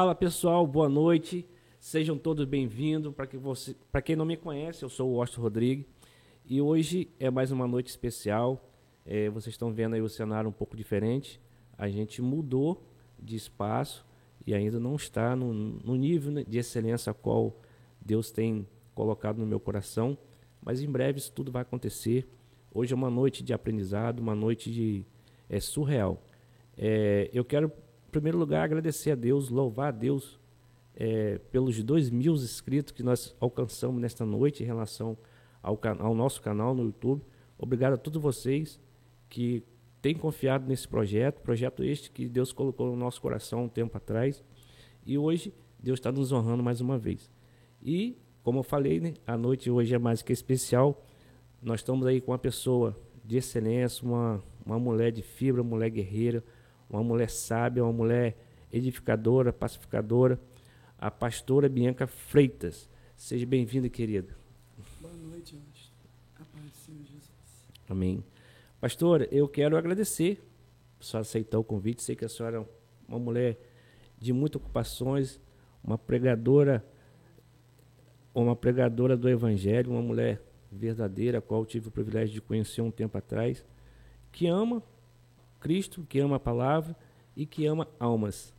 Fala pessoal, boa noite. Sejam todos bem-vindos. Para que você, para quem não me conhece, eu sou o Austin Rodrigues e hoje é mais uma noite especial. É, vocês estão vendo aí o cenário um pouco diferente. A gente mudou de espaço e ainda não está no, no nível de excelência a qual Deus tem colocado no meu coração, mas em breve isso tudo vai acontecer. Hoje é uma noite de aprendizado, uma noite de é surreal. É, eu quero, em primeiro lugar, agradecer a Deus, louvar a Deus é, pelos dois mil inscritos que nós alcançamos nesta noite em relação ao, ao nosso canal no YouTube. Obrigado a todos vocês que têm confiado nesse projeto, projeto este que Deus colocou no nosso coração um tempo atrás. E hoje Deus está nos honrando mais uma vez. E, como eu falei, né, a noite hoje é mais que especial. Nós estamos aí com uma pessoa de excelência, uma, uma mulher de fibra, mulher guerreira, uma mulher sábia, uma mulher edificadora, pacificadora, a pastora Bianca Freitas. Seja bem-vinda, querida. Boa noite. A paz do Senhor Jesus. Amém. Pastora, eu quero agradecer por senhora aceitar o convite. Sei que a senhora é uma mulher de muitas ocupações, uma pregadora, uma pregadora do Evangelho, uma mulher verdadeira, a qual tive o privilégio de conhecer um tempo atrás, que ama Cristo, que ama a palavra e que ama almas.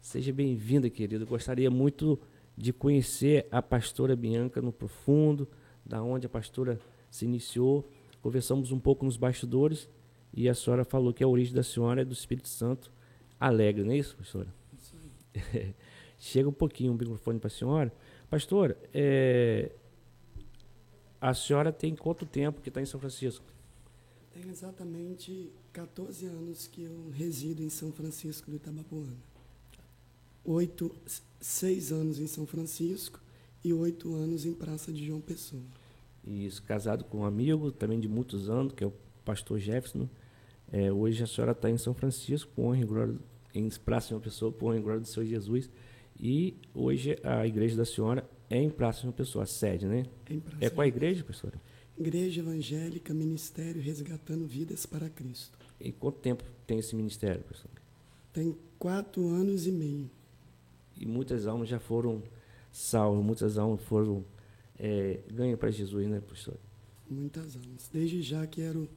Seja bem-vinda, querido. Gostaria muito de conhecer a pastora Bianca no profundo, da onde a pastora se iniciou. Conversamos um pouco nos bastidores e a senhora falou que a origem da senhora é do Espírito Santo alegre, não é isso, pastora? Isso aí. Chega um pouquinho o microfone para a senhora. Pastora, é... a senhora tem quanto tempo que está em São Francisco? Tem exatamente 14 anos que eu resido em São Francisco do Itabapuana. Oito, seis anos em São Francisco e oito anos em Praça de João Pessoa. Isso, casado com um amigo também de muitos anos, que é o pastor Jefferson. É, hoje a senhora está em São Francisco, por honra e glória, em Praça de João Pessoa, por honra e glória do Senhor Jesus. E hoje a igreja da senhora é em Praça de João Pessoa, a sede, né? Em Praça É qual a igreja, pastora? Igreja Evangélica Ministério Resgatando Vidas para Cristo. E quanto tempo tem esse ministério, pastor? Tem quatro anos e meio. E muitas almas já foram salvas, muitas almas foram é, ganhas para Jesus, né, pastor? Muitas almas. Desde já quero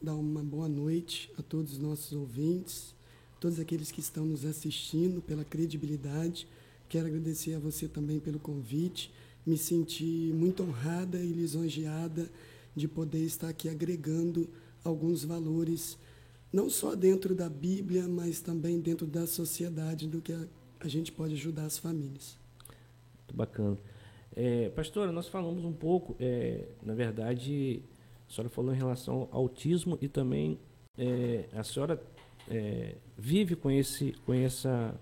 dar uma boa noite a todos os nossos ouvintes, todos aqueles que estão nos assistindo, pela credibilidade. Quero agradecer a você também pelo convite. Me senti muito honrada e lisonjeada de poder estar aqui agregando alguns valores, não só dentro da Bíblia, mas também dentro da sociedade, do que a, a gente pode ajudar as famílias. Muito bacana. É, pastora, nós falamos um pouco, é, na verdade, a senhora falou em relação ao autismo e também é, a senhora é, vive com, esse, com essa.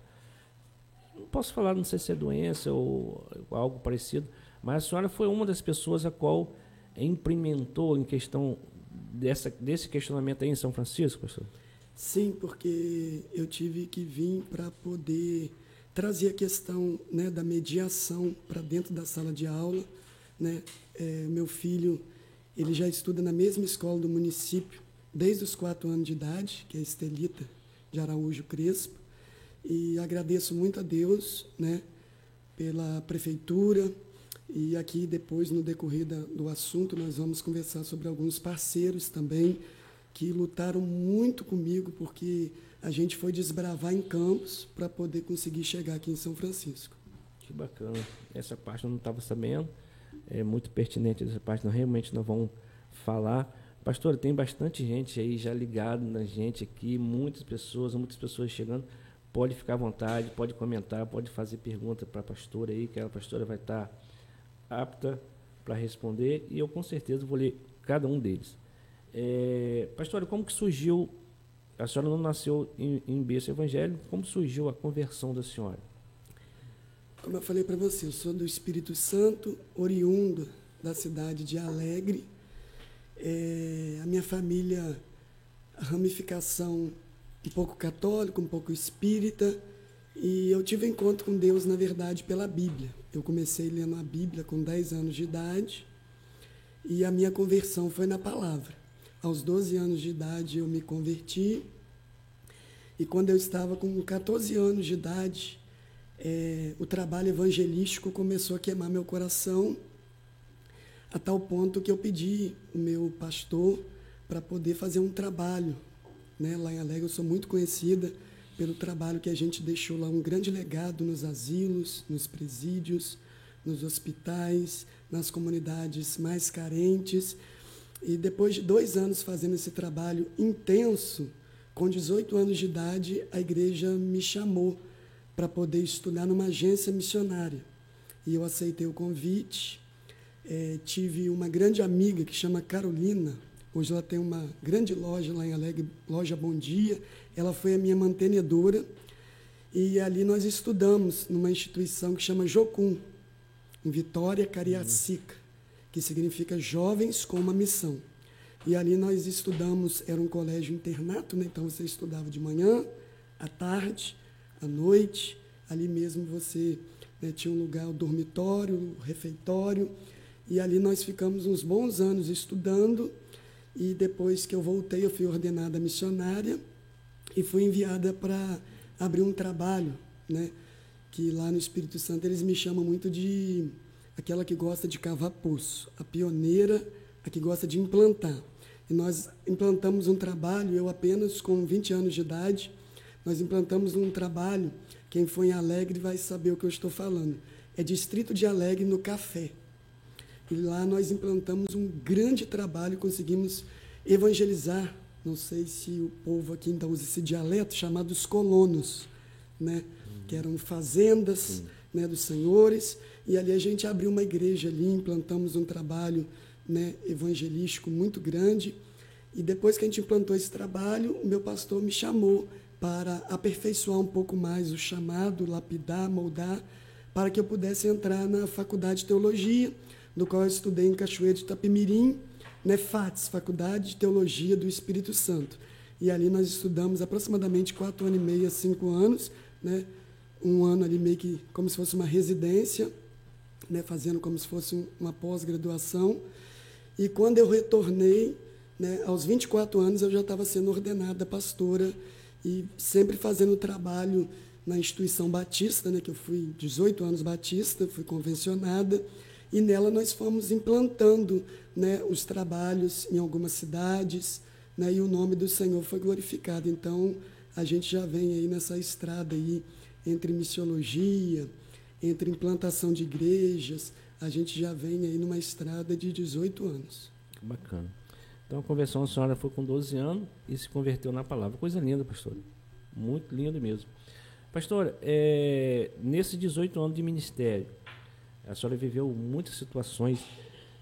Não posso falar, não sei se é doença ou algo parecido, mas a senhora foi uma das pessoas a qual implementou em questão dessa, desse questionamento aí em São Francisco, pastor? Sim, porque eu tive que vir para poder trazer a questão né, da mediação para dentro da sala de aula. Né? É, meu filho ele já estuda na mesma escola do município desde os quatro anos de idade, que é a Estelita de Araújo Crespo, e agradeço muito a Deus né, pela prefeitura, e aqui depois, no decorrer da, do assunto, nós vamos conversar sobre alguns parceiros também que lutaram muito comigo, porque a gente foi desbravar em campos para poder conseguir chegar aqui em São Francisco. Que bacana. Essa parte eu não estava sabendo. É muito pertinente essa parte. Nós realmente nós vamos falar. Pastor, tem bastante gente aí já ligado na gente aqui, muitas pessoas, muitas pessoas chegando. Pode ficar à vontade, pode comentar, pode fazer pergunta para a pastora aí, que a pastora vai estar apta para responder e eu com certeza vou ler cada um deles. É, pastora, como que surgiu? A senhora não nasceu em, em berço evangélico, como surgiu a conversão da senhora? Como eu falei para você, eu sou do Espírito Santo, oriundo da cidade de Alegre. É, a minha família, a ramificação um pouco católica, um pouco espírita, e eu tive encontro com Deus, na verdade, pela Bíblia. Eu comecei lendo a Bíblia com 10 anos de idade, e a minha conversão foi na palavra. Aos 12 anos de idade eu me converti, e quando eu estava com 14 anos de idade, é, o trabalho evangelístico começou a queimar meu coração, a tal ponto que eu pedi o meu pastor para poder fazer um trabalho. Né? Lá em Alegre eu sou muito conhecida pelo trabalho que a gente deixou lá, um grande legado nos asilos, nos presídios, nos hospitais, nas comunidades mais carentes. E depois de dois anos fazendo esse trabalho intenso, com 18 anos de idade, a igreja me chamou para poder estudar numa agência missionária. E eu aceitei o convite. É, tive uma grande amiga que chama Carolina. Hoje ela tem uma grande loja lá em Alegre, loja Bom Dia. Ela foi a minha mantenedora. E ali nós estudamos numa instituição que chama Jocum, em Vitória, Cariacica, que significa Jovens com uma Missão. E ali nós estudamos, era um colégio internato, né? então você estudava de manhã, à tarde, à noite. Ali mesmo você né, tinha um lugar, o dormitório, o refeitório. E ali nós ficamos uns bons anos estudando. E depois que eu voltei, eu fui ordenada missionária e fui enviada para abrir um trabalho, né? que lá no Espírito Santo eles me chamam muito de aquela que gosta de cavar poço, a pioneira, a que gosta de implantar. E nós implantamos um trabalho, eu apenas com 20 anos de idade, nós implantamos um trabalho, quem foi em Alegre vai saber o que eu estou falando. É Distrito de Alegre no Café. E lá nós implantamos um grande trabalho, conseguimos evangelizar, não sei se o povo aqui ainda usa esse dialeto, chamado os colonos, né? que eram fazendas né, dos senhores, e ali a gente abriu uma igreja ali, implantamos um trabalho né, evangelístico muito grande, e depois que a gente implantou esse trabalho, o meu pastor me chamou para aperfeiçoar um pouco mais o chamado, lapidar, moldar, para que eu pudesse entrar na faculdade de teologia, do qual eu estudei em Cachoeira de Itapemirim, né, FATS, Faculdade de Teologia do Espírito Santo. E ali nós estudamos aproximadamente quatro anos e meio, cinco anos, né, um ano ali meio que como se fosse uma residência, né, fazendo como se fosse uma pós-graduação. E quando eu retornei, né, aos 24 anos, eu já estava sendo ordenada pastora e sempre fazendo trabalho na instituição batista, né, que eu fui 18 anos batista, fui convencionada, e nela nós fomos implantando né, os trabalhos em algumas cidades, né, e o nome do Senhor foi glorificado. Então, a gente já vem aí nessa estrada aí entre missiologia, entre implantação de igrejas, a gente já vem aí numa estrada de 18 anos. Bacana. Então a conversão a senhora foi com 12 anos e se converteu na palavra. Coisa linda, pastor. Muito lindo mesmo. Pastor, é, nesses 18 anos de ministério, a senhora viveu muitas situações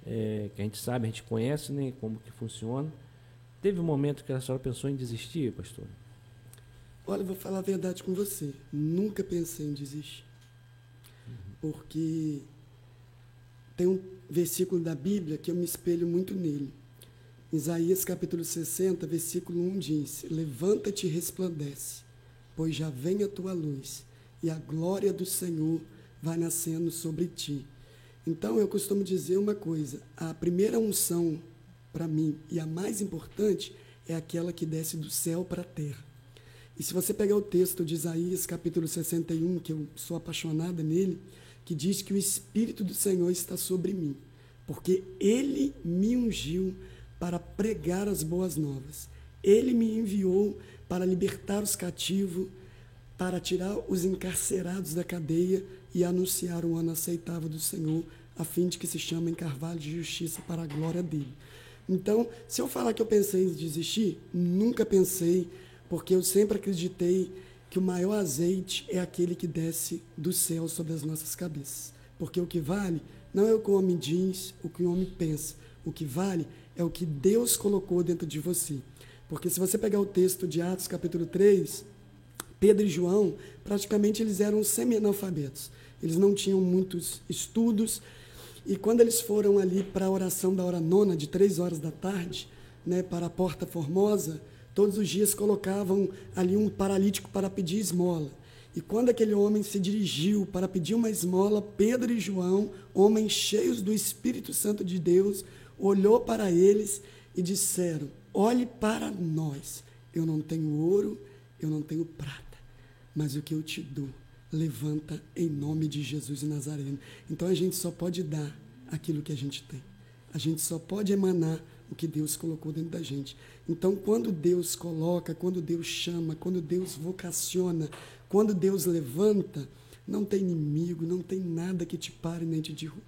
é, que a gente sabe, a gente conhece, né, como que funciona. Teve um momento que a senhora pensou em desistir, pastor? Olha, vou falar a verdade com você. Nunca pensei em desistir. Porque tem um versículo da Bíblia que eu me espelho muito nele. Isaías capítulo 60, versículo 1 diz: Levanta-te e resplandece, pois já vem a tua luz, e a glória do Senhor vai nascendo sobre ti. Então eu costumo dizer uma coisa: a primeira unção para mim e a mais importante é aquela que desce do céu para a terra. E se você pegar o texto de Isaías, capítulo 61, que eu sou apaixonada nele, que diz que o Espírito do Senhor está sobre mim, porque ele me ungiu para pregar as boas novas. Ele me enviou para libertar os cativos, para tirar os encarcerados da cadeia e anunciar o ano aceitável do Senhor, a fim de que se chame em carvalho de justiça para a glória dele. Então, se eu falar que eu pensei em desistir, nunca pensei porque eu sempre acreditei que o maior azeite é aquele que desce do céu sobre as nossas cabeças. Porque o que vale não é o que o homem diz, o que o homem pensa. O que vale é o que Deus colocou dentro de você. Porque se você pegar o texto de Atos capítulo 3, Pedro e João, praticamente eles eram semi-analfabetos. Eles não tinham muitos estudos. E quando eles foram ali para a oração da hora nona, de três horas da tarde, né, para a Porta Formosa, Todos os dias colocavam ali um paralítico para pedir esmola. E quando aquele homem se dirigiu para pedir uma esmola, Pedro e João, homens cheios do Espírito Santo de Deus, olhou para eles e disseram: Olhe para nós. Eu não tenho ouro, eu não tenho prata, mas o que eu te dou levanta em nome de Jesus Nazareno. Então a gente só pode dar aquilo que a gente tem. A gente só pode emanar o que Deus colocou dentro da gente. Então, quando Deus coloca, quando Deus chama, quando Deus vocaciona, quando Deus levanta, não tem inimigo, não tem nada que te pare nem te derruba.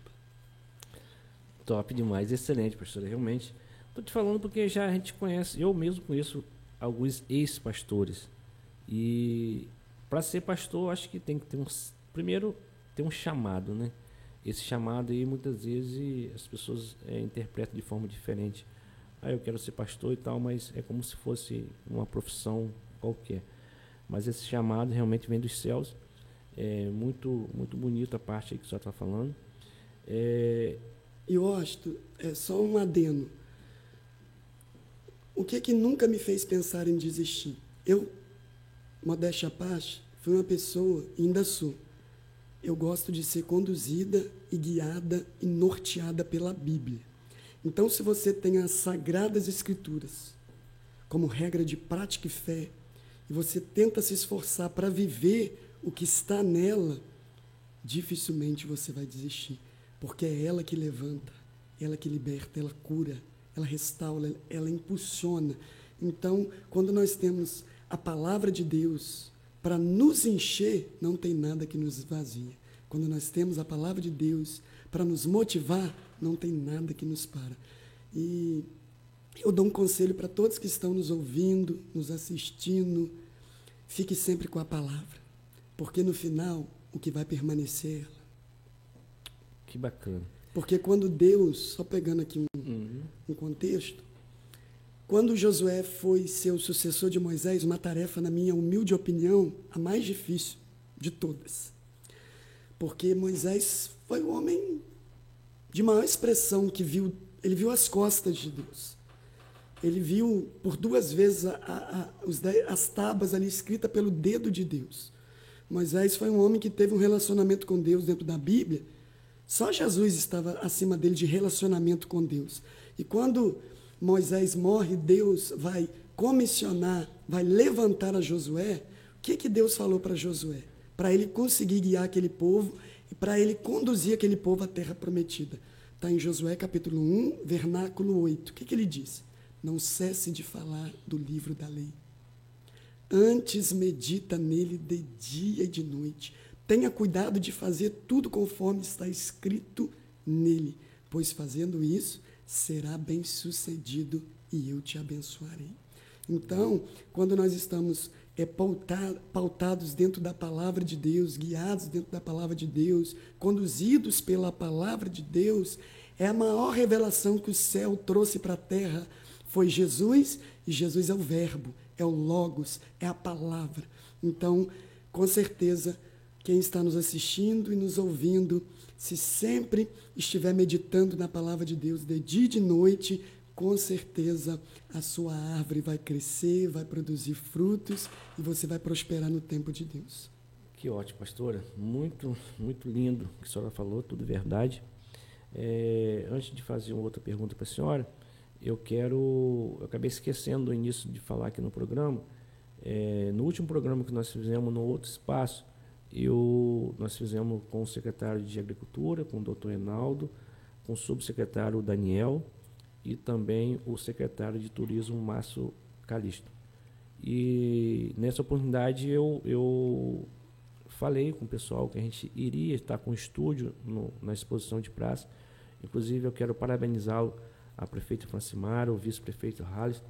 Top demais, excelente, pastora. Realmente, estou te falando porque já a gente conhece, eu mesmo conheço alguns ex-pastores. E para ser pastor, acho que tem que ter um. Primeiro, ter um chamado, né? Esse chamado aí, muitas vezes, as pessoas é, interpretam de forma diferente. Ah, eu quero ser pastor e tal, mas é como se fosse uma profissão qualquer. Mas esse chamado realmente vem dos céus. É muito, muito bonita a parte aí que o senhor está falando. É... E Osto, é só um adeno. O que que nunca me fez pensar em desistir? Eu, modéstia parte, fui uma pessoa, ainda sou. Eu gosto de ser conduzida e guiada e norteada pela Bíblia. Então, se você tem as sagradas escrituras como regra de prática e fé, e você tenta se esforçar para viver o que está nela, dificilmente você vai desistir, porque é ela que levanta, ela que liberta, ela cura, ela restaura, ela impulsiona. Então, quando nós temos a palavra de Deus para nos encher, não tem nada que nos esvazia. Quando nós temos a palavra de Deus para nos motivar, não tem nada que nos para. E eu dou um conselho para todos que estão nos ouvindo, nos assistindo, fique sempre com a palavra, porque no final o que vai permanecer é ela. Que bacana. Porque quando Deus, só pegando aqui um, uhum. um contexto, quando Josué foi ser o sucessor de Moisés, uma tarefa, na minha humilde opinião, a mais difícil de todas. Porque Moisés foi o homem de maior expressão que viu, ele viu as costas de Deus. Ele viu por duas vezes a, a, os, as tábuas ali escritas pelo dedo de Deus. Moisés foi um homem que teve um relacionamento com Deus dentro da Bíblia só Jesus estava acima dele de relacionamento com Deus. E quando Moisés morre, Deus vai comissionar, vai levantar a Josué. O que, que Deus falou para Josué? Para ele conseguir guiar aquele povo e para ele conduzir aquele povo à terra prometida. Está em Josué capítulo 1, vernáculo 8. O que, que ele diz? Não cesse de falar do livro da lei. Antes medita nele de dia e de noite Tenha cuidado de fazer tudo conforme está escrito nele, pois fazendo isso será bem sucedido e eu te abençoarei. Então, quando nós estamos é, pautados dentro da palavra de Deus, guiados dentro da palavra de Deus, conduzidos pela palavra de Deus, é a maior revelação que o céu trouxe para a terra. Foi Jesus, e Jesus é o Verbo, é o Logos, é a palavra. Então, com certeza, quem está nos assistindo e nos ouvindo, se sempre estiver meditando na palavra de Deus de dia e de noite, com certeza a sua árvore vai crescer, vai produzir frutos e você vai prosperar no tempo de Deus. Que ótimo, pastora. Muito, muito lindo o que a senhora falou, tudo verdade. É, antes de fazer uma outra pergunta para a senhora, eu quero. Eu acabei esquecendo no início de falar aqui no programa. É, no último programa que nós fizemos no outro espaço, eu, nós fizemos com o secretário de Agricultura, com o doutor Reinaldo, com o subsecretário Daniel e também o secretário de Turismo, Márcio Calisto. E nessa oportunidade eu, eu falei com o pessoal que a gente iria estar com o estúdio no, na exposição de praça. Inclusive eu quero parabenizá-lo, a prefeita Francimara, o vice-prefeito Halles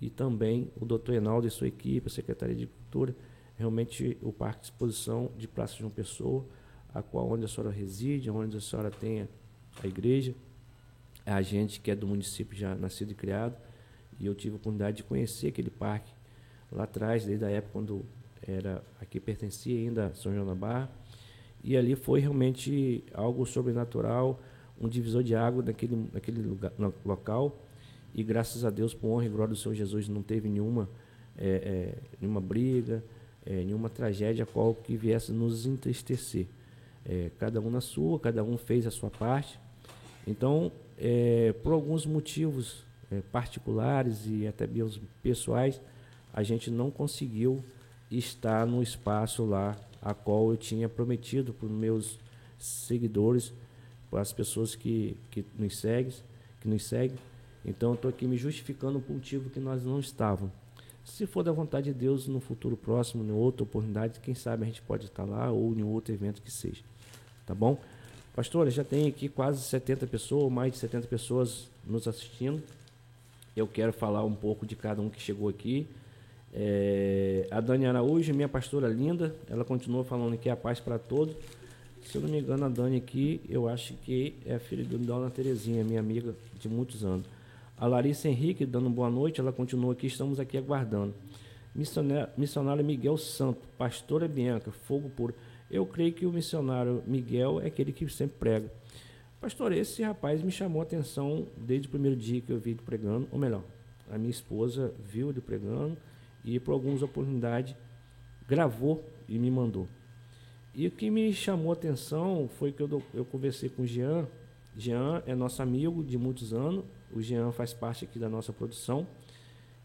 e também o doutor Reinaldo e sua equipe, a secretaria de Agricultura, realmente o Parque de Exposição de Praça João Pessoa, a qual onde a senhora reside, onde a senhora tem a igreja, a gente que é do município já nascido e criado, e eu tive a oportunidade de conhecer aquele parque lá atrás, desde a época quando era aqui pertencia ainda a São João da Barra, e ali foi realmente algo sobrenatural, um divisor de água naquele, naquele lugar, no local, e graças a Deus, por honra e glória do Senhor Jesus, não teve nenhuma, é, é, nenhuma briga, é, nenhuma tragédia qual que viesse nos entristecer. É, cada um na sua, cada um fez a sua parte. Então, é, por alguns motivos é, particulares e até mesmo pessoais, a gente não conseguiu estar no espaço lá a qual eu tinha prometido para os meus seguidores, para as pessoas que, que nos seguem, que nos seguem. Então, estou aqui me justificando por um motivo que nós não estávamos. Se for da vontade de Deus, no futuro próximo, em outra oportunidade, quem sabe a gente pode estar lá ou em outro evento que seja. Tá bom? Pastor, já tem aqui quase 70 pessoas, mais de 70 pessoas nos assistindo. Eu quero falar um pouco de cada um que chegou aqui. É, a Dani Araújo, minha pastora linda, ela continua falando que é a paz para todos. Se eu não me engano, a Dani aqui, eu acho que é a filha de Dona Terezinha, minha amiga de muitos anos. A Larissa Henrique, dando boa noite, ela continua aqui, estamos aqui aguardando. Missionário, Miguel Santo, pastora Bianca, fogo puro. Eu creio que o missionário Miguel é aquele que sempre prega. Pastor, esse rapaz me chamou a atenção desde o primeiro dia que eu vi ele pregando, ou melhor, a minha esposa viu ele pregando, e por algumas oportunidades gravou e me mandou. E o que me chamou a atenção foi que eu, eu conversei com o Jean. Jean é nosso amigo de muitos anos. O Jean faz parte aqui da nossa produção.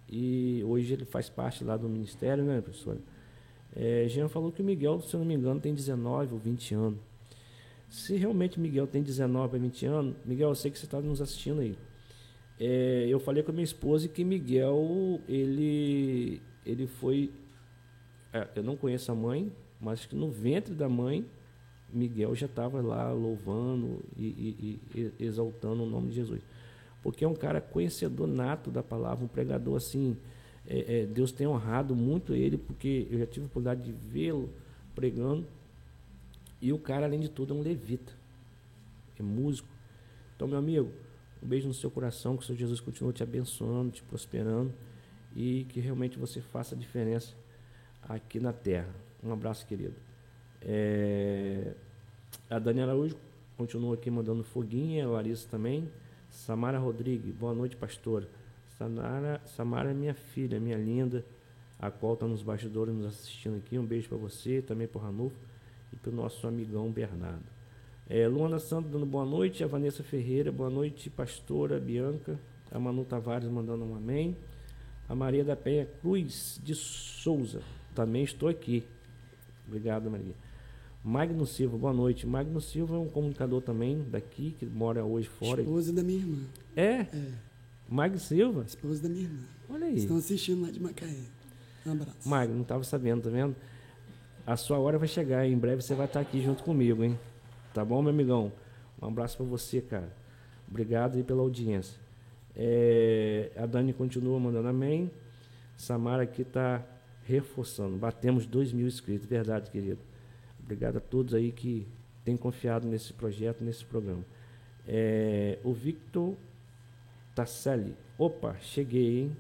E hoje ele faz parte lá do ministério, né, professora? É, Jean falou que o Miguel, se eu não me engano, tem 19 ou 20 anos. Se realmente Miguel tem 19 ou 20 anos, Miguel, eu sei que você está nos assistindo aí. É, eu falei com a minha esposa que Miguel, ele, ele foi. É, eu não conheço a mãe, mas que no ventre da mãe, Miguel já estava lá louvando e, e, e, exaltando o nome de Jesus. Porque é um cara conhecedor nato da palavra, um pregador assim. É, é, Deus tem honrado muito ele, porque eu já tive a oportunidade de vê-lo pregando. E o cara, além de tudo, é um levita, é músico. Então, meu amigo, um beijo no seu coração, que o Senhor Jesus continue te abençoando, te prosperando e que realmente você faça a diferença aqui na terra. Um abraço, querido. É... A Daniela Araújo continua aqui mandando foguinha, a Larissa também. Samara Rodrigues, boa noite, pastora. Samara, Samara é minha filha, minha linda, a qual está nos bastidores nos assistindo aqui. Um beijo para você, também para o Ranulfo e para o nosso amigão Bernardo. É, Luana Santos dando boa noite, a Vanessa Ferreira, boa noite, pastora Bianca, a Manu Tavares mandando um amém, a Maria da Penha Cruz de Souza, também estou aqui. Obrigado, Maria. Magno Silva, boa noite. Magno Silva é um comunicador também daqui, que mora hoje fora. Esposa da minha irmã. É? É. Magno Silva? Esposa da minha irmã. Olha aí. Estão assistindo lá de Macaé. Um abraço. Magno, não estava sabendo, tá vendo? A sua hora vai chegar, em breve você vai estar aqui junto comigo, hein? Tá bom, meu amigão? Um abraço para você, cara. Obrigado aí pela audiência. É, a Dani continua mandando amém. Samara aqui está reforçando. Batemos 2 mil inscritos. Verdade, querido. Obrigado a todos aí que têm confiado nesse projeto, nesse programa. É, o Victor Tasselli. Opa, cheguei, hein?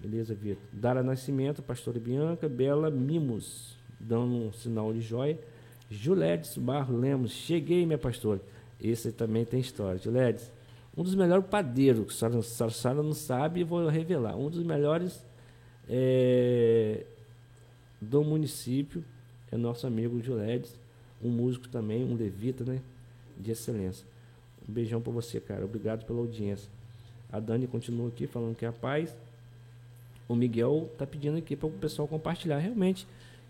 Beleza, Vitor. Dara Nascimento, Pastora Bianca, Bela Mimos, dando um sinal de joia. Juledes Barro Lemos, cheguei, minha pastora. Esse também tem história. Juledes, um dos melhores padeiros, que a senhora não sabe, vou revelar. Um dos melhores é, do município é nosso amigo Juledes, um músico também, um levita, né? De excelência. Um beijão para você, cara. Obrigado pela audiência. A Dani continua aqui falando que é a paz. O Miguel tá pedindo aqui para o pessoal compartilhar. Realmente,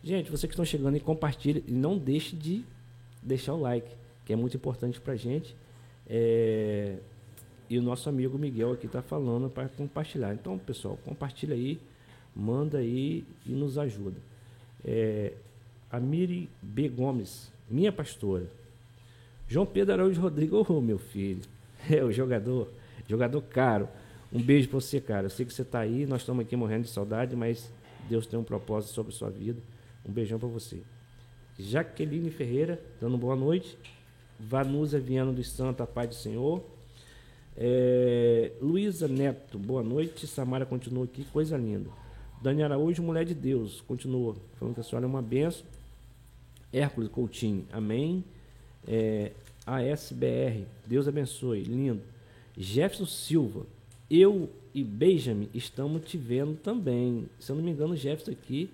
Gente, você que estão chegando e compartilhe e não deixe de deixar o like, que é muito importante para gente. É... E o nosso amigo Miguel aqui está falando para compartilhar. Então, pessoal, compartilha aí, manda aí e nos ajuda. É... A Miri B. Gomes, minha pastora. João Pedro Araújo Rodrigo, oh, meu filho. É o jogador, jogador caro. Um beijo para você, cara. Eu sei que você está aí, nós estamos aqui morrendo de saudade, mas Deus tem um propósito sobre a sua vida. Um beijão para você. Jaqueline Ferreira, dando boa noite. Vanusa Viana dos Santos, a paz do Senhor. É, Luísa Neto, boa noite. Samara continua aqui, coisa linda. Dani Araújo, mulher de Deus, continua falando que a senhora é uma benção. Hércules Coutinho, amém. É, ASBR, Deus abençoe, lindo. Jefferson Silva, eu e Benjamin estamos te vendo também. Se eu não me engano, Jefferson aqui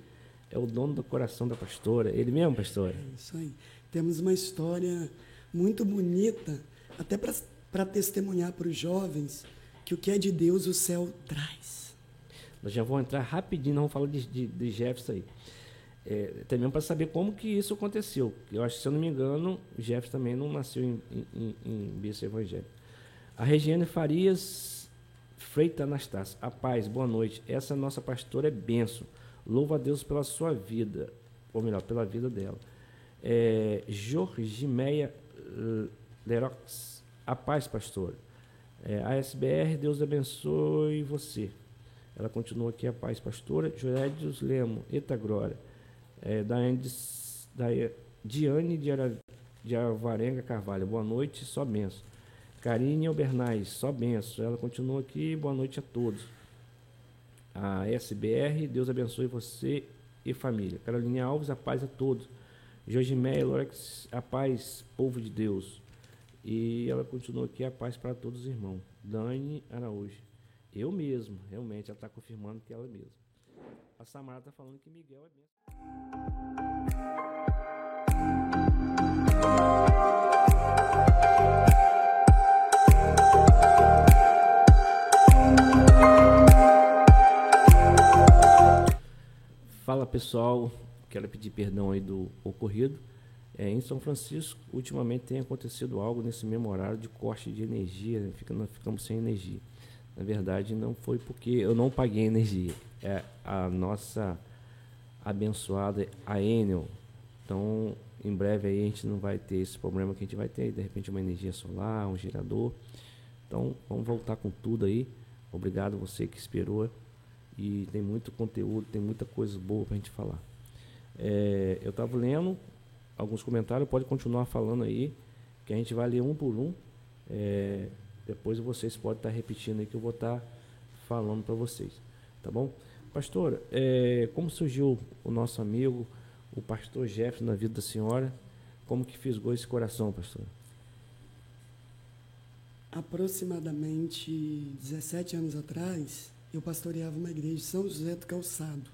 é o dono do coração da pastora. Ele mesmo, pastora? É isso aí. Temos uma história muito bonita, até para testemunhar para os jovens que o que é de Deus o céu traz. Nós já vamos entrar rapidinho, não vamos falar de, de, de Jefferson aí. É, até mesmo para saber como que isso aconteceu. Eu acho se eu não me engano, Jeff também não nasceu em, em, em berço evangélico. A Regiane Farias Freita Anastácio. A paz, boa noite. Essa nossa pastora é benção. Louva a Deus pela sua vida, ou melhor, pela vida dela. É, Jorge Meia Lerox. A paz, pastora. É, ASBR, Deus abençoe você. Ela continua aqui, a paz, pastora. Joédios Lemo, Eita Glória é, Diane de, Ara, de Avarenga Carvalho, boa noite, só benção. Karine Albernaz, só benção. Ela continua aqui, boa noite a todos. A SBR, Deus abençoe você e família. Caroline Alves, a paz a todos. Jorge Lorex, a paz, povo de Deus. E ela continua aqui, a paz para todos os irmãos. Dani Araújo. Eu mesmo, realmente, ela está confirmando que ela é mesma. A Samara está falando que Miguel é benção. Fala pessoal, quero pedir perdão aí do ocorrido. É, em São Francisco, ultimamente tem acontecido algo nesse mesmo horário de corte de energia, né? Nós ficamos sem energia. Na verdade, não foi porque eu não paguei energia, é a nossa abençoada a Enel. Então, em breve aí a gente não vai ter esse problema que a gente vai ter, de repente uma energia solar, um gerador. Então, vamos voltar com tudo aí. Obrigado você que esperou. E tem muito conteúdo, tem muita coisa boa para a gente falar. É, eu estava lendo alguns comentários, pode continuar falando aí, que a gente vai ler um por um. É, depois vocês podem estar repetindo aí que eu vou estar falando para vocês. Tá bom? Pastora, é, como surgiu o nosso amigo, o pastor Jeff, na vida da senhora? Como que fisgou esse coração, pastor? Aproximadamente 17 anos atrás, eu pastoreava uma igreja de São José do Calçado.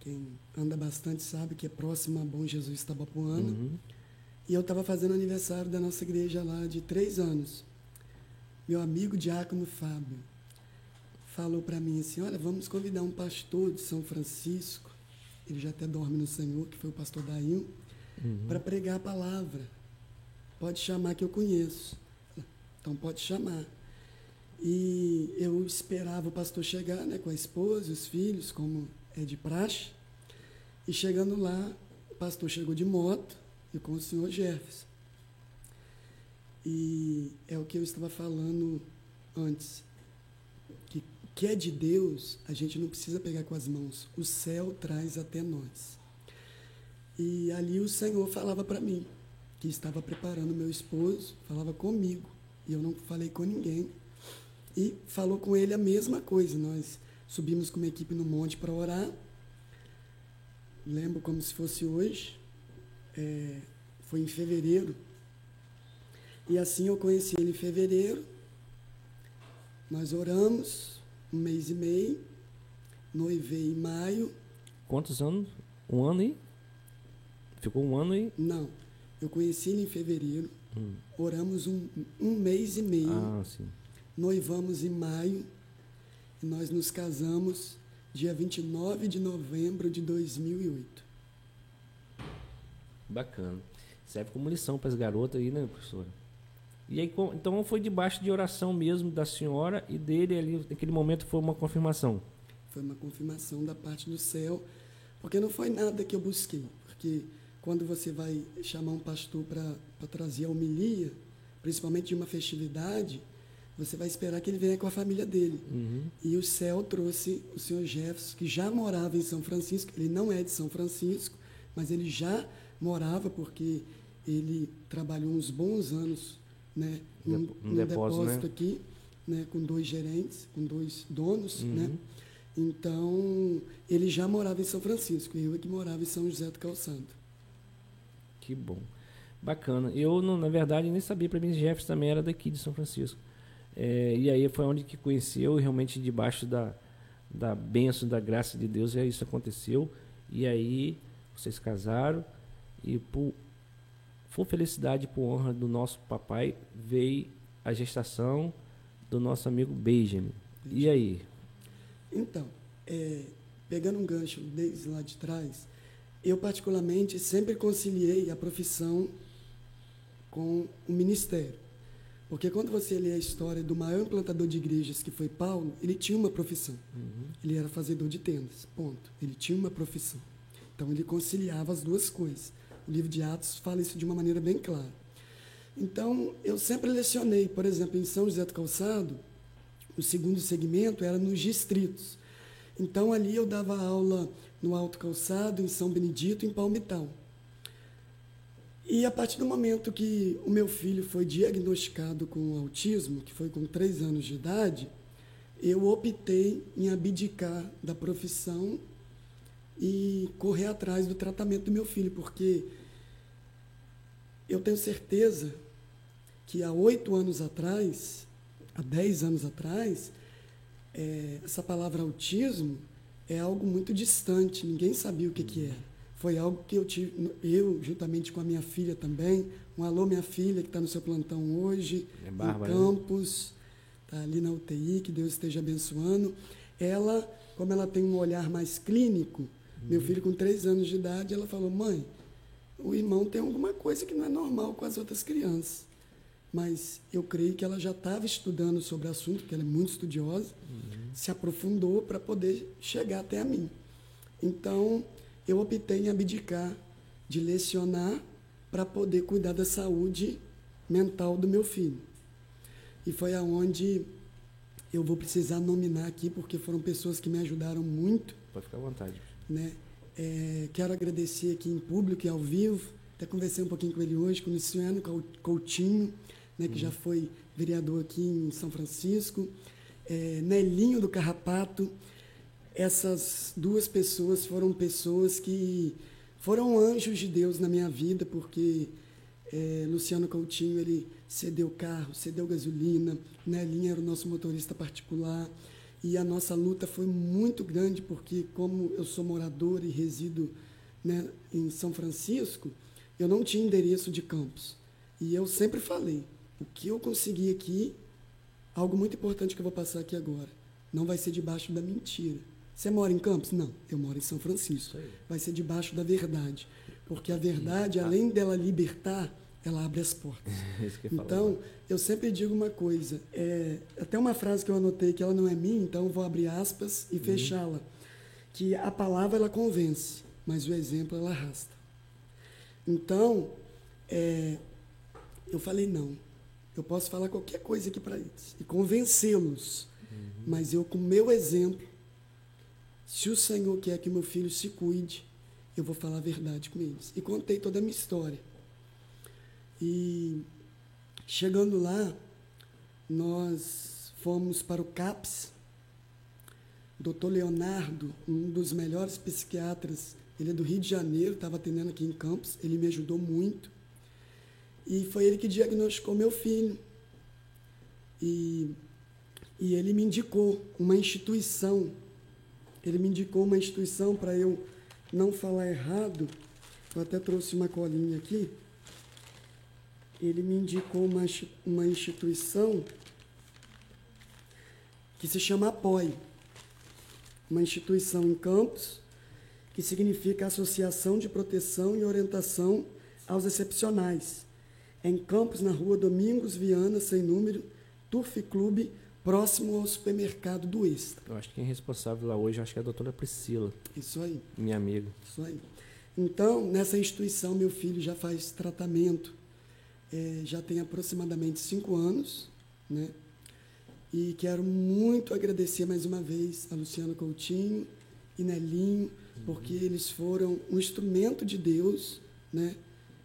Quem anda bastante sabe que é próximo a Bom Jesus Tabapuana. Uhum. E eu estava fazendo aniversário da nossa igreja lá de três anos. Meu amigo Diácono Fábio falou para mim assim: Olha, vamos convidar um pastor de São Francisco, ele já até dorme no Senhor, que foi o pastor Daim, uhum. para pregar a palavra. Pode chamar que eu conheço. Então pode chamar. E eu esperava o pastor chegar né, com a esposa, os filhos, como é de praxe. E chegando lá, o pastor chegou de moto e com o senhor Jefferson. E é o que eu estava falando antes que é de Deus, a gente não precisa pegar com as mãos. O céu traz até nós. E ali o Senhor falava para mim, que estava preparando meu esposo, falava comigo, e eu não falei com ninguém. E falou com ele a mesma coisa. Nós subimos com uma equipe no monte para orar. Lembro como se fosse hoje. É, foi em fevereiro. E assim eu conheci ele em fevereiro. Nós oramos, um mês e meio, noivei em maio. Quantos anos? Um ano aí? Ficou um ano aí? Não. Eu conheci ele em fevereiro. Hum. Oramos um, um mês e meio. Ah, sim. Noivamos em maio. E nós nos casamos dia 29 de novembro de 2008. Bacana. Serve como lição para as garotas aí, né, professora? E aí, então foi debaixo de oração mesmo da senhora e dele ali, naquele momento foi uma confirmação. Foi uma confirmação da parte do céu, porque não foi nada que eu busquei. Porque quando você vai chamar um pastor para trazer a homilia, principalmente de uma festividade, você vai esperar que ele venha com a família dele. Uhum. E o céu trouxe o senhor Jefferson, que já morava em São Francisco. Ele não é de São Francisco, mas ele já morava porque ele trabalhou uns bons anos né, um, um, depósito, depósito né? aqui, né, com dois gerentes, com dois donos, uhum. né? Então, ele já morava em São Francisco, e eu é que morava em São José do Calçado. Que bom. Bacana. Eu, na verdade, nem sabia, para mim, Jefferson também era daqui de São Francisco. É, e aí foi onde que conheceu, realmente debaixo da, da bênção, da graça de Deus, e aí isso aconteceu. E aí vocês casaram, e por por felicidade por honra do nosso papai, veio a gestação do nosso amigo Benjamin. E aí? Então, é, pegando um gancho desde lá de trás, eu particularmente sempre conciliei a profissão com o ministério. Porque quando você lê a história do maior implantador de igrejas, que foi Paulo, ele tinha uma profissão. Uhum. Ele era fazedor de tendas, ponto. Ele tinha uma profissão. Então ele conciliava as duas coisas. O livro de Atos fala isso de uma maneira bem clara. Então, eu sempre lecionei, por exemplo, em São José do Calçado, o segundo segmento era nos distritos. Então, ali eu dava aula no Alto Calçado, em São Benedito, em Palmital. E a partir do momento que o meu filho foi diagnosticado com autismo, que foi com três anos de idade, eu optei em abdicar da profissão e correr atrás do tratamento do meu filho, porque eu tenho certeza que há oito anos atrás, há dez anos atrás, é, essa palavra autismo é algo muito distante, ninguém sabia o que, que era. Foi algo que eu tive, eu, juntamente com a minha filha também, um alô, minha filha, que está no seu plantão hoje, é Bárbara, em né? Campos, está ali na UTI, que Deus esteja abençoando. Ela, como ela tem um olhar mais clínico. Meu filho com três anos de idade, ela falou, mãe, o irmão tem alguma coisa que não é normal com as outras crianças. Mas eu creio que ela já estava estudando sobre o assunto, porque ela é muito estudiosa, uhum. se aprofundou para poder chegar até a mim. Então, eu optei em abdicar de lecionar para poder cuidar da saúde mental do meu filho. E foi aonde eu vou precisar nominar aqui, porque foram pessoas que me ajudaram muito. Pode ficar à vontade. Né? É, quero agradecer aqui em público e ao vivo. Até conversei um pouquinho com ele hoje, com o Luciano Coutinho, né, que já foi vereador aqui em São Francisco. É, Nelinho do Carrapato, essas duas pessoas foram pessoas que foram anjos de Deus na minha vida, porque é, Luciano Coutinho ele cedeu carro, cedeu gasolina, Nelinha era o nosso motorista particular e a nossa luta foi muito grande porque como eu sou morador e resido né, em São Francisco, eu não tinha endereço de campos e eu sempre falei o que eu consegui aqui, algo muito importante que eu vou passar aqui agora, não vai ser debaixo da mentira você mora em Campos? Não, eu moro em São Francisco. Vai ser debaixo da verdade. Porque a verdade, além dela libertar, ela abre as portas. então, eu sempre digo uma coisa, é, até uma frase que eu anotei que ela não é minha, então vou abrir aspas e uhum. fechá-la. Que a palavra ela convence, mas o exemplo ela arrasta. Então, é, eu falei não. Eu posso falar qualquer coisa aqui para eles e convencê-los, uhum. mas eu com o meu exemplo se o Senhor quer que meu filho se cuide, eu vou falar a verdade com eles. E contei toda a minha história. E chegando lá, nós fomos para o CAPS. Doutor Leonardo, um dos melhores psiquiatras, ele é do Rio de Janeiro, estava atendendo aqui em Campos, ele me ajudou muito. E foi ele que diagnosticou meu filho. E, e ele me indicou uma instituição ele me indicou uma instituição para eu não falar errado. Eu até trouxe uma colinha aqui. Ele me indicou uma, uma instituição que se chama APOI. Uma instituição em Campos, que significa Associação de Proteção e Orientação aos Excepcionais. Em Campos, na rua Domingos Viana, sem número, Turf Clube próximo ao supermercado do Extra. Eu acho que quem é responsável lá hoje, acho que é a doutora Priscila. Isso aí. Minha amiga. Isso aí. Então, nessa instituição, meu filho já faz tratamento, é, já tem aproximadamente cinco anos, né? E quero muito agradecer mais uma vez a Luciano Coutinho e Nelinho, porque uhum. eles foram um instrumento de Deus, né?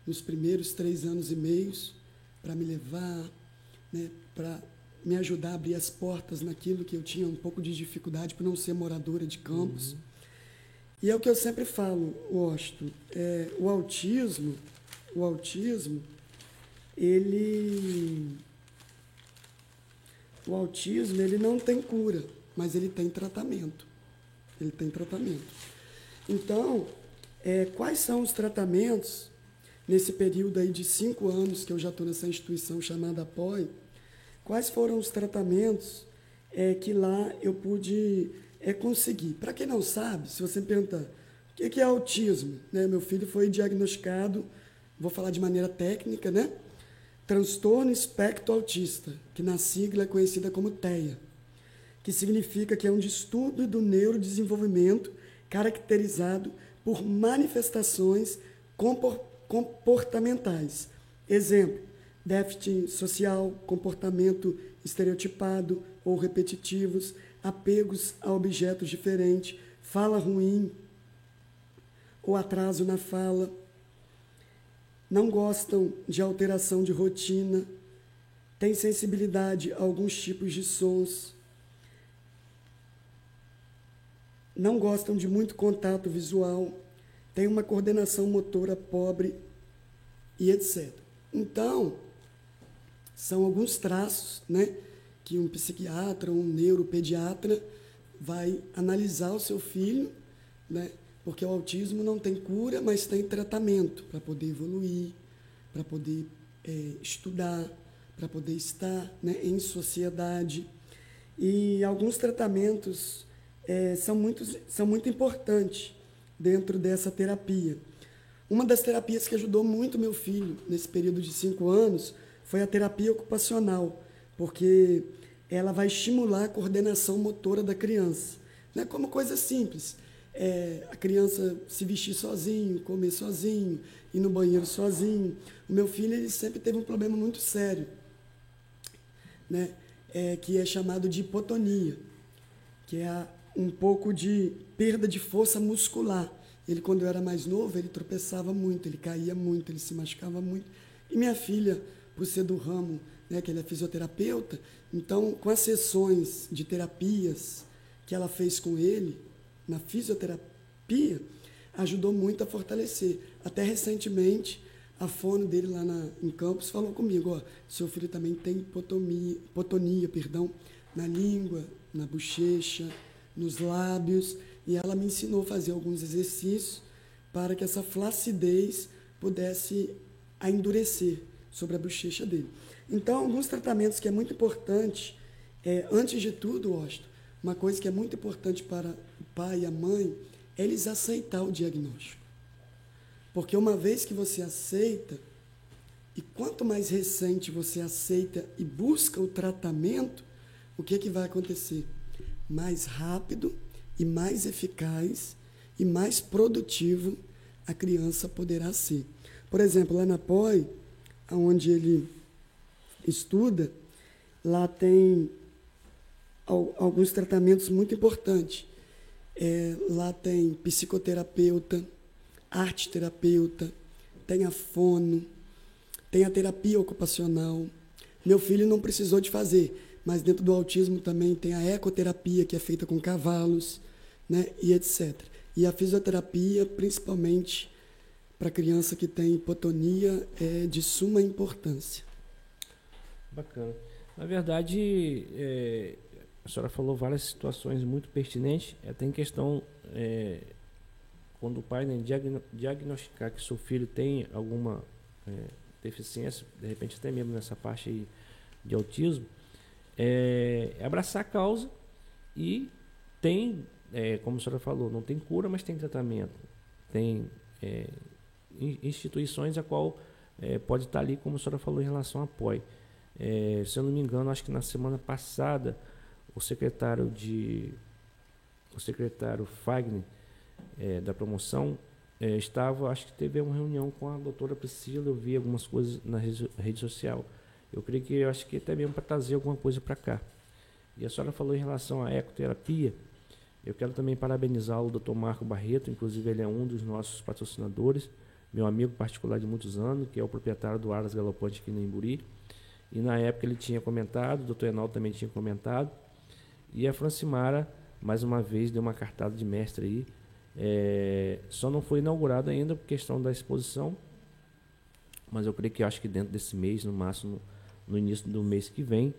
Nos primeiros três anos e meios, para me levar, né? Para me ajudar a abrir as portas naquilo que eu tinha um pouco de dificuldade por não ser moradora de campos. Uhum. E é o que eu sempre falo, Washington, é, o autismo, o autismo, ele o autismo ele não tem cura, mas ele tem tratamento. Ele tem tratamento. Então, é, quais são os tratamentos nesse período aí de cinco anos que eu já estou nessa instituição chamada POI? Quais foram os tratamentos é, que lá eu pude é conseguir. Para quem não sabe, se você me perguntar o que é autismo, né? meu filho foi diagnosticado, vou falar de maneira técnica, né? Transtorno espectro autista, que na sigla é conhecida como TEA, que significa que é um distúrbio do neurodesenvolvimento caracterizado por manifestações comportamentais. Exemplo, déficit social, comportamento estereotipado ou repetitivos, apegos a objetos diferentes, fala ruim ou atraso na fala, não gostam de alteração de rotina, têm sensibilidade a alguns tipos de sons, não gostam de muito contato visual, têm uma coordenação motora pobre e etc. Então, são alguns traços, né? que um psiquiatra, um neuropediatra vai analisar o seu filho, né? Porque o autismo não tem cura, mas tem tratamento para poder evoluir, para poder é, estudar, para poder estar né, em sociedade. E alguns tratamentos é, são, muito, são muito importantes dentro dessa terapia. Uma das terapias que ajudou muito meu filho nesse período de cinco anos foi a terapia ocupacional porque ela vai estimular a coordenação motora da criança. Não é como coisa simples. É, a criança se vestir sozinho, comer sozinho, ir no banheiro sozinho. O meu filho ele sempre teve um problema muito sério, né? É, que é chamado de hipotonia, que é um pouco de perda de força muscular. Ele, quando eu era mais novo, ele tropeçava muito, ele caía muito, ele se machucava muito. E minha filha, por ser do ramo né, que ele é fisioterapeuta. Então, com as sessões de terapias que ela fez com ele, na fisioterapia, ajudou muito a fortalecer. Até recentemente, a fono dele lá na, em Campos falou comigo, ó, seu filho também tem hipotomia, hipotonia, perdão, na língua, na bochecha, nos lábios, e ela me ensinou a fazer alguns exercícios para que essa flacidez pudesse a endurecer sobre a bochecha dele. Então, alguns tratamentos que é muito importante, é, antes de tudo, Osto, uma coisa que é muito importante para o pai a mãe, é eles aceitar o diagnóstico. Porque uma vez que você aceita, e quanto mais recente você aceita e busca o tratamento, o que, que vai acontecer? Mais rápido e mais eficaz e mais produtivo a criança poderá ser. Por exemplo, lá na POI, onde ele estuda, lá tem alguns tratamentos muito importantes. É, lá tem psicoterapeuta, arte terapeuta, tem a fono, tem a terapia ocupacional. Meu filho não precisou de fazer, mas dentro do autismo também tem a ecoterapia, que é feita com cavalos, né, e etc. E a fisioterapia, principalmente para criança que tem hipotonia, é de suma importância. Bacana. Na verdade, é, a senhora falou várias situações muito pertinentes. Até em questão, é, quando o pai né, diagnosticar que seu filho tem alguma é, deficiência, de repente até mesmo nessa parte de autismo, é, é abraçar a causa e tem, é, como a senhora falou, não tem cura, mas tem tratamento. Tem é, instituições a qual pode estar ali, como a senhora falou, em relação a apoio. É, se eu não me engano, acho que na semana passada o secretário de o secretário Fagner é, da promoção é, estava, acho que teve uma reunião com a doutora Priscila, eu vi algumas coisas na rede, social. Eu creio que eu acho que até mesmo para trazer alguma coisa para cá. E a senhora falou em relação à ecoterapia. Eu quero também parabenizar o Dr. Marco Barreto, inclusive ele é um dos nossos patrocinadores, meu amigo particular de muitos anos, que é o proprietário do Aras Galopante aqui no Imburi. E na época ele tinha comentado, o doutor Enal também tinha comentado. E a Francimara, mais uma vez, deu uma cartada de mestre aí. É, só não foi inaugurado ainda por questão da exposição. Mas eu creio que acho que dentro desse mês, no máximo no início do mês que vem,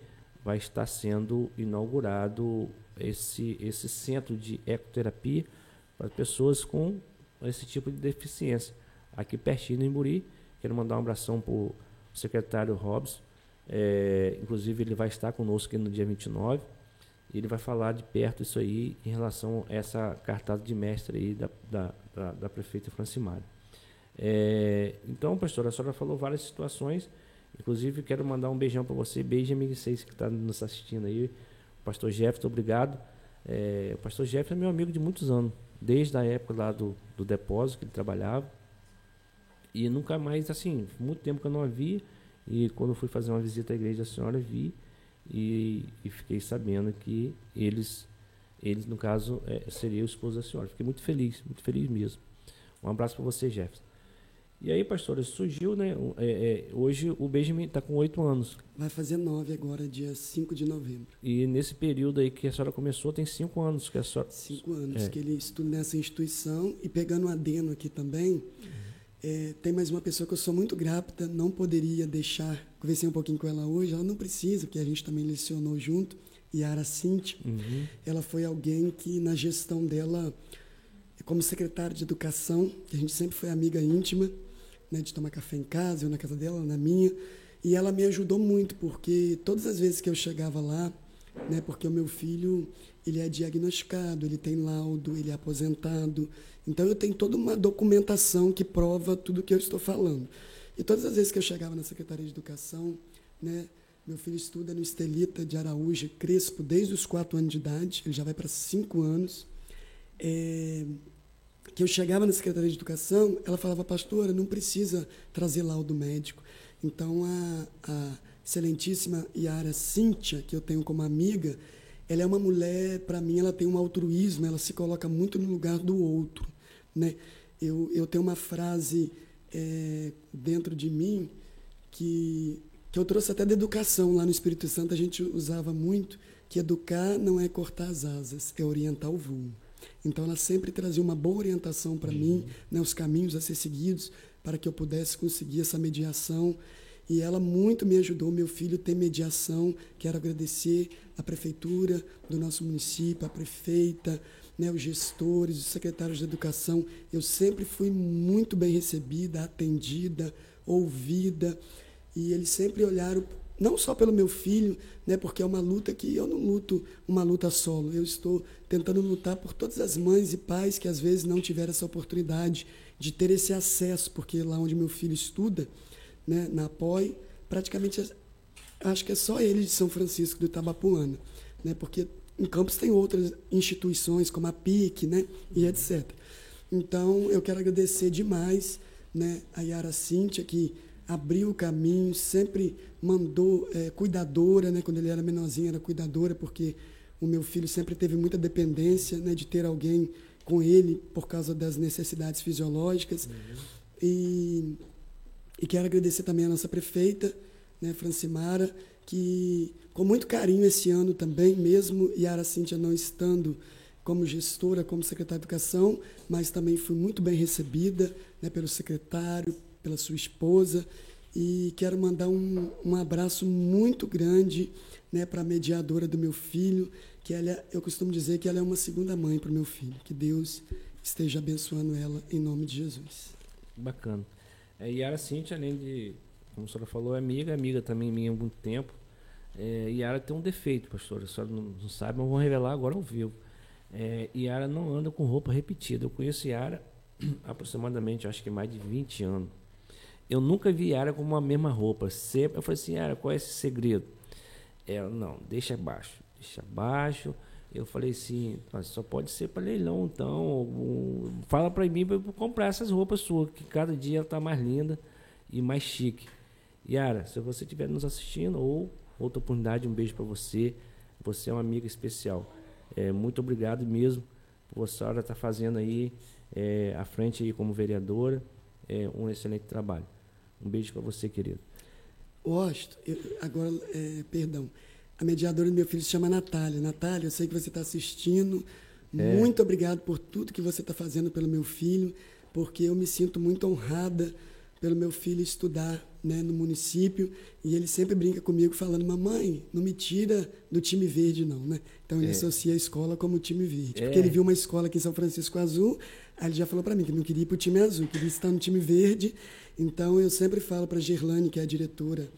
vai estar sendo inaugurado esse, esse centro de ecoterapia para pessoas com esse tipo de deficiência. Aqui pertinho no Imburi. Quero mandar um abração para o secretário Robson, é, inclusive, ele vai estar conosco aqui no dia 29. Ele vai falar de perto isso aí em relação a essa cartada de mestre aí da, da, da, da prefeita Francimara. É, então, pastor, a senhora falou várias situações. Inclusive, quero mandar um beijão para você, Benjamin Seis, que está nos assistindo aí. Pastor Jefferson, obrigado. É, o pastor Jefferson é meu amigo de muitos anos, desde a época lá do, do depósito que ele trabalhava. E nunca mais, assim, muito tempo que eu não a vi. E quando fui fazer uma visita à igreja da senhora, vi e, e fiquei sabendo que eles, eles no caso, é, seria o esposo da senhora. Fiquei muito feliz, muito feliz mesmo. Um abraço para você, Jefferson. E aí, pastora, surgiu, né? É, é, hoje o Benjamin está com oito anos. Vai fazer nove agora, dia 5 de novembro. E nesse período aí que a senhora começou, tem cinco anos que a senhora. Cinco anos é. que ele estuda nessa instituição. E pegando um adeno aqui também, uhum. é, tem mais uma pessoa que eu sou muito grata, não poderia deixar. Conversei um pouquinho com ela hoje, ela não precisa, porque a gente também lecionou junto. Yara Cinti, uhum. ela foi alguém que na gestão dela, como secretária de educação, que a gente sempre foi amiga íntima, né, de tomar café em casa, eu na casa dela, na minha. E ela me ajudou muito, porque todas as vezes que eu chegava lá, né, porque o meu filho ele é diagnosticado, ele tem laudo, ele é aposentado. Então eu tenho toda uma documentação que prova tudo o que eu estou falando. E todas as vezes que eu chegava na Secretaria de Educação, né, meu filho estuda no Estelita de Araújo Crespo desde os quatro anos de idade, ele já vai para cinco anos. É, que eu chegava na Secretaria de Educação, ela falava, pastora, não precisa trazer laudo médico. Então, a, a excelentíssima Yara Cíntia, que eu tenho como amiga, ela é uma mulher, para mim, ela tem um altruísmo, ela se coloca muito no lugar do outro. Né? Eu, eu tenho uma frase é, dentro de mim que, que eu trouxe até da educação, lá no Espírito Santo a gente usava muito, que educar não é cortar as asas, é orientar o voo. Então ela sempre trazia uma boa orientação para uhum. mim, né, os caminhos a ser seguidos para que eu pudesse conseguir essa mediação. E ela muito me ajudou, meu filho, ter mediação. Quero agradecer a prefeitura do nosso município, a prefeita, né, os gestores, os secretários de educação. Eu sempre fui muito bem recebida, atendida, ouvida. E eles sempre olharam não só pelo meu filho, né, porque é uma luta que eu não luto uma luta solo. Eu estou tentando lutar por todas as mães e pais que às vezes não tiveram essa oportunidade de ter esse acesso, porque lá onde meu filho estuda, né, na APOI, praticamente acho que é só ele de São Francisco do Itabapuana, né, porque em Campos tem outras instituições como a PIC, né, e etc. Então, eu quero agradecer demais, né, a Yara Cíntia que abriu o caminho, sempre mandou é, cuidadora, né? Quando ele era menorzinho era cuidadora, porque o meu filho sempre teve muita dependência, né? De ter alguém com ele por causa das necessidades fisiológicas. Uhum. E, e quero agradecer também a nossa prefeita, né? Francimara, que com muito carinho esse ano também, mesmo Yara Cíntia não estando como gestora, como secretária de Educação, mas também fui muito bem recebida né, pelo secretário, pela sua esposa. E quero mandar um, um abraço muito grande né, para a mediadora do meu filho, que ela, eu costumo dizer que ela é uma segunda mãe para o meu filho. Que Deus esteja abençoando ela em nome de Jesus. Bacana. É, Yara Cintia, além de, como a senhora falou, é amiga, amiga também minha há muito tempo. É, Yara tem um defeito, pastora. A senhora não, não sabe, mas vou revelar agora ao vivo. É, Yara não anda com roupa repetida. Eu conheço Yara aproximadamente, acho que mais de 20 anos eu nunca vi Yara com uma mesma roupa. Sempre. Eu falei assim, Yara, qual é esse segredo? Ela, não, deixa abaixo. Deixa abaixo. Eu falei assim, só pode ser para leilão, então. Fala para mim para comprar essas roupas suas, que cada dia ela tá mais linda e mais chique. Yara, se você estiver nos assistindo, ou outra oportunidade, um beijo para você. Você é uma amiga especial. É, muito obrigado mesmo por senhora estar tá fazendo aí é, à frente aí como vereadora é, um excelente trabalho. Um beijo para você, querido. Osto, agora, é, perdão. A mediadora do meu filho se chama Natália. Natália, eu sei que você está assistindo. É. Muito obrigado por tudo que você está fazendo pelo meu filho, porque eu me sinto muito honrada pelo meu filho estudar né, no município e ele sempre brinca comigo falando mamãe não me tira do time verde não né então ele é. associa a escola como time verde é. porque ele viu uma escola aqui em São Francisco Azul aí ele já falou para mim que não queria ir para o time azul queria estar no time verde então eu sempre falo para Gerlane que é a diretora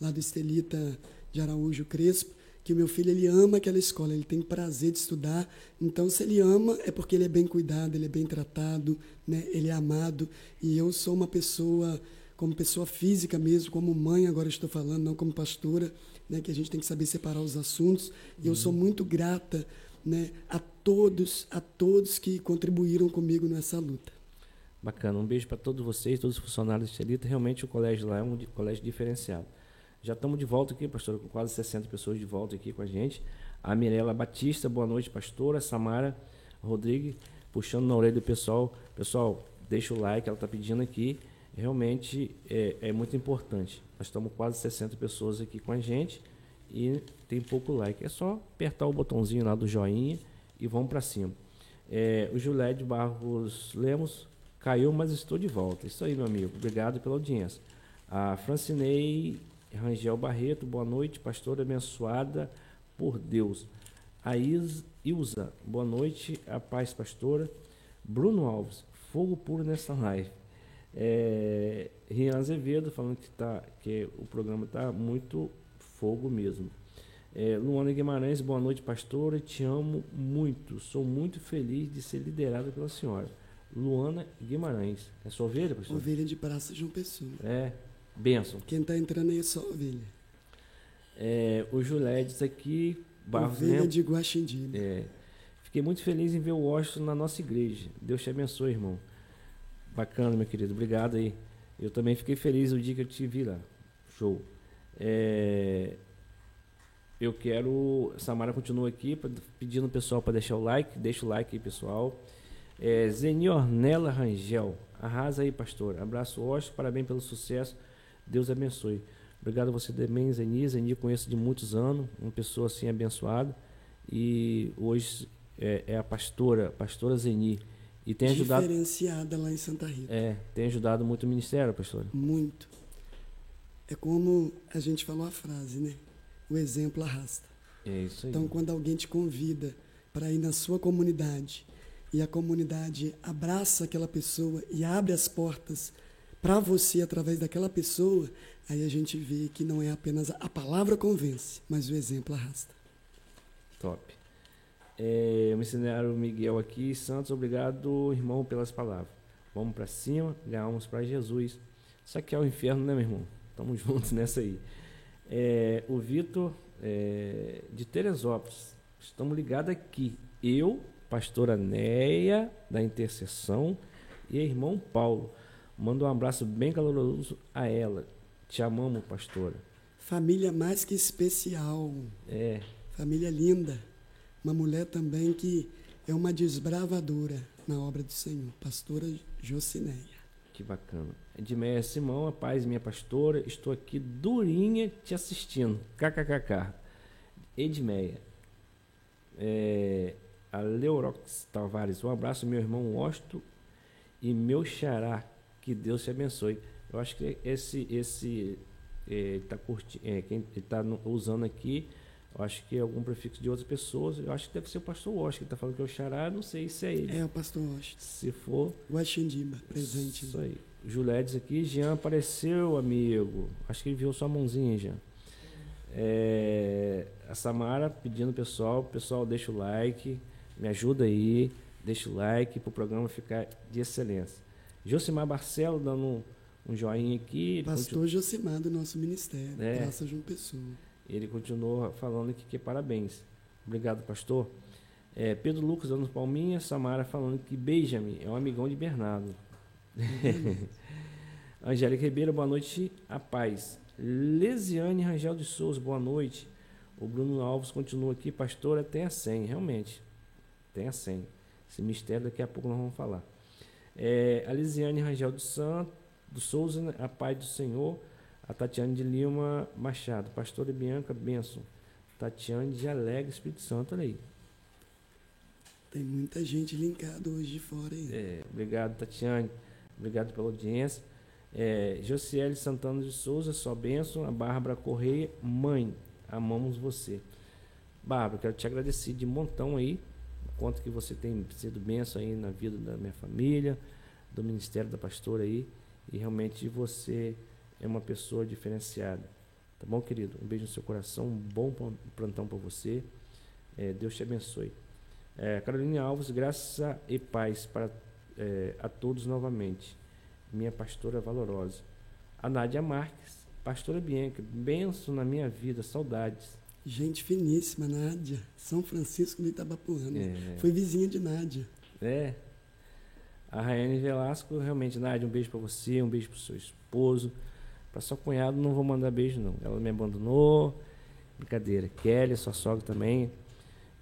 lá do Estelita de Araújo Crespo que o meu filho ele ama aquela escola, ele tem prazer de estudar. Então, se ele ama, é porque ele é bem cuidado, ele é bem tratado, né? ele é amado. E eu sou uma pessoa, como pessoa física mesmo, como mãe, agora estou falando, não como pastora, né? que a gente tem que saber separar os assuntos. E eu sou muito grata né? a todos, a todos que contribuíram comigo nessa luta. Bacana, um beijo para todos vocês, todos os funcionários de Celita. Realmente o colégio lá é um colégio diferenciado. Já estamos de volta aqui, pastora, com quase 60 pessoas de volta aqui com a gente. A Mirela Batista, boa noite, pastora. Samara Rodrigues, puxando na orelha do pessoal. Pessoal, deixa o like, ela está pedindo aqui. Realmente é, é, muito importante. Nós estamos quase 60 pessoas aqui com a gente e tem pouco like. É só apertar o botãozinho lá do joinha e vamos para cima. É, o Juliette Barros Lemos caiu, mas estou de volta. Isso aí, meu amigo. Obrigado pela audiência. A Francinei Rangel Barreto, boa noite, pastora abençoada por Deus. A Ilza, boa noite, a paz, pastora. Bruno Alves, fogo puro nessa live. É, Rian Azevedo falando que, tá, que o programa está muito fogo mesmo. É, Luana Guimarães, boa noite, pastora. Te amo muito. Sou muito feliz de ser liderada pela senhora. Luana Guimarães. É sua ovelha, pastor? Ovelha de Praça João Pessoa. É, Benção. Quem está entrando aí é só ovelha. É, o Juledes aqui, Barros Ovelha de Guaxindiba. É, fiquei muito feliz em ver o Washington na nossa igreja. Deus te abençoe, irmão. Bacana, meu querido. Obrigado aí. Eu também fiquei feliz o dia que eu te vi lá. Show. É, eu quero. Samara continua aqui pedindo o pessoal para deixar o like. Deixa o like aí, pessoal. É, Zeni Ornella Rangel. Arrasa aí, pastor. Abraço, Washington. Parabéns pelo sucesso. Deus abençoe. Obrigado a você também, Zeni. Zeni conheço de muitos anos, uma pessoa assim abençoada. E hoje é, é a pastora, pastora Zeni. E tem ajudado. Diferenciada lá em Santa Rita. É, tem ajudado muito o ministério, pastora. Muito. É como a gente falou a frase, né? O exemplo arrasta. É isso aí. Então, quando alguém te convida para ir na sua comunidade e a comunidade abraça aquela pessoa e abre as portas para você através daquela pessoa, aí a gente vê que não é apenas a palavra convence, mas o exemplo arrasta. Top. É, missionário Miguel aqui, Santos, obrigado, irmão, pelas palavras. Vamos para cima, ganhamos para Jesus. Isso aqui é o inferno, né, meu irmão? Tamo juntos nessa aí. É, o Vitor é, de Teresópolis, estamos ligados aqui. Eu, pastora Neia, da Intercessão, e irmão Paulo. Manda um abraço bem caloroso a ela. Te amamos, pastora. Família mais que especial. É. Família linda. Uma mulher também que é uma desbravadora na obra do Senhor. Pastora Jocineia. Que bacana. Edmeia Simão, a paz, minha pastora. Estou aqui durinha te assistindo. KKKK. Edmeia. É, a Leurox Tavares. Um abraço, meu irmão Osto e meu xará que Deus te abençoe. Eu acho que esse esse é, tá curti, é, quem está usando aqui, eu acho que é algum prefixo de outras pessoas. Eu acho que deve ser o pastor Wash que está falando que é o Xará, não sei se é ele. É o pastor Wash. Se for. Guaxindiba, presente. Isso aí. Juledes aqui, Jean apareceu, amigo. Acho que ele viu sua mãozinha, Jean. É, a Samara pedindo pessoal, pessoal deixa o like, me ajuda aí, deixa o like para o programa ficar de excelência. Josimar Barcelo dando um, um joinha aqui. Pastor continu... Josimar do nosso ministério, é, Praça João Pessoa. Ele continuou falando aqui que parabéns. Obrigado, pastor. É, Pedro Lucas dando palminha, Samara falando que Benjamin é um amigão de Bernardo. Uhum. Angélica Ribeiro, boa noite, a paz. Lesiane Rangel de Souza, boa noite. O Bruno Alves continua aqui, pastora, tem a senha, realmente. Tem a senha. Esse mistério daqui a pouco nós vamos falar. É, a Lisiane Rangel do Santo, do Souza, né? a Pai do Senhor. A Tatiane de Lima Machado, Pastora Bianca Benção. Tatiane de Alegre, Espírito Santo, olha aí. Tem muita gente linkada hoje de fora aí. É, obrigado, Tatiane. Obrigado pela audiência. É, Josiele Santana de Souza, sua bênção. A Bárbara Correia, mãe, amamos você. Bárbara, quero te agradecer de montão aí quanto que você tem sido benção aí na vida da minha família, do ministério da pastora aí, e realmente você é uma pessoa diferenciada. Tá bom, querido? Um beijo no seu coração, um bom plantão para você. É, Deus te abençoe. É, Caroline Alves, graça e paz para é, a todos novamente. Minha pastora valorosa. A Nádia Marques, pastora Bianca, benção na minha vida, saudades. Gente finíssima, Nádia. São Francisco do Itabapuana. É. Foi vizinha de Nádia. É. A Raiane Velasco, realmente, Nádia, um beijo para você, um beijo para o seu esposo. Para sua cunhada, não vou mandar beijo, não. Ela me abandonou. Brincadeira. Kelly, sua sogra também.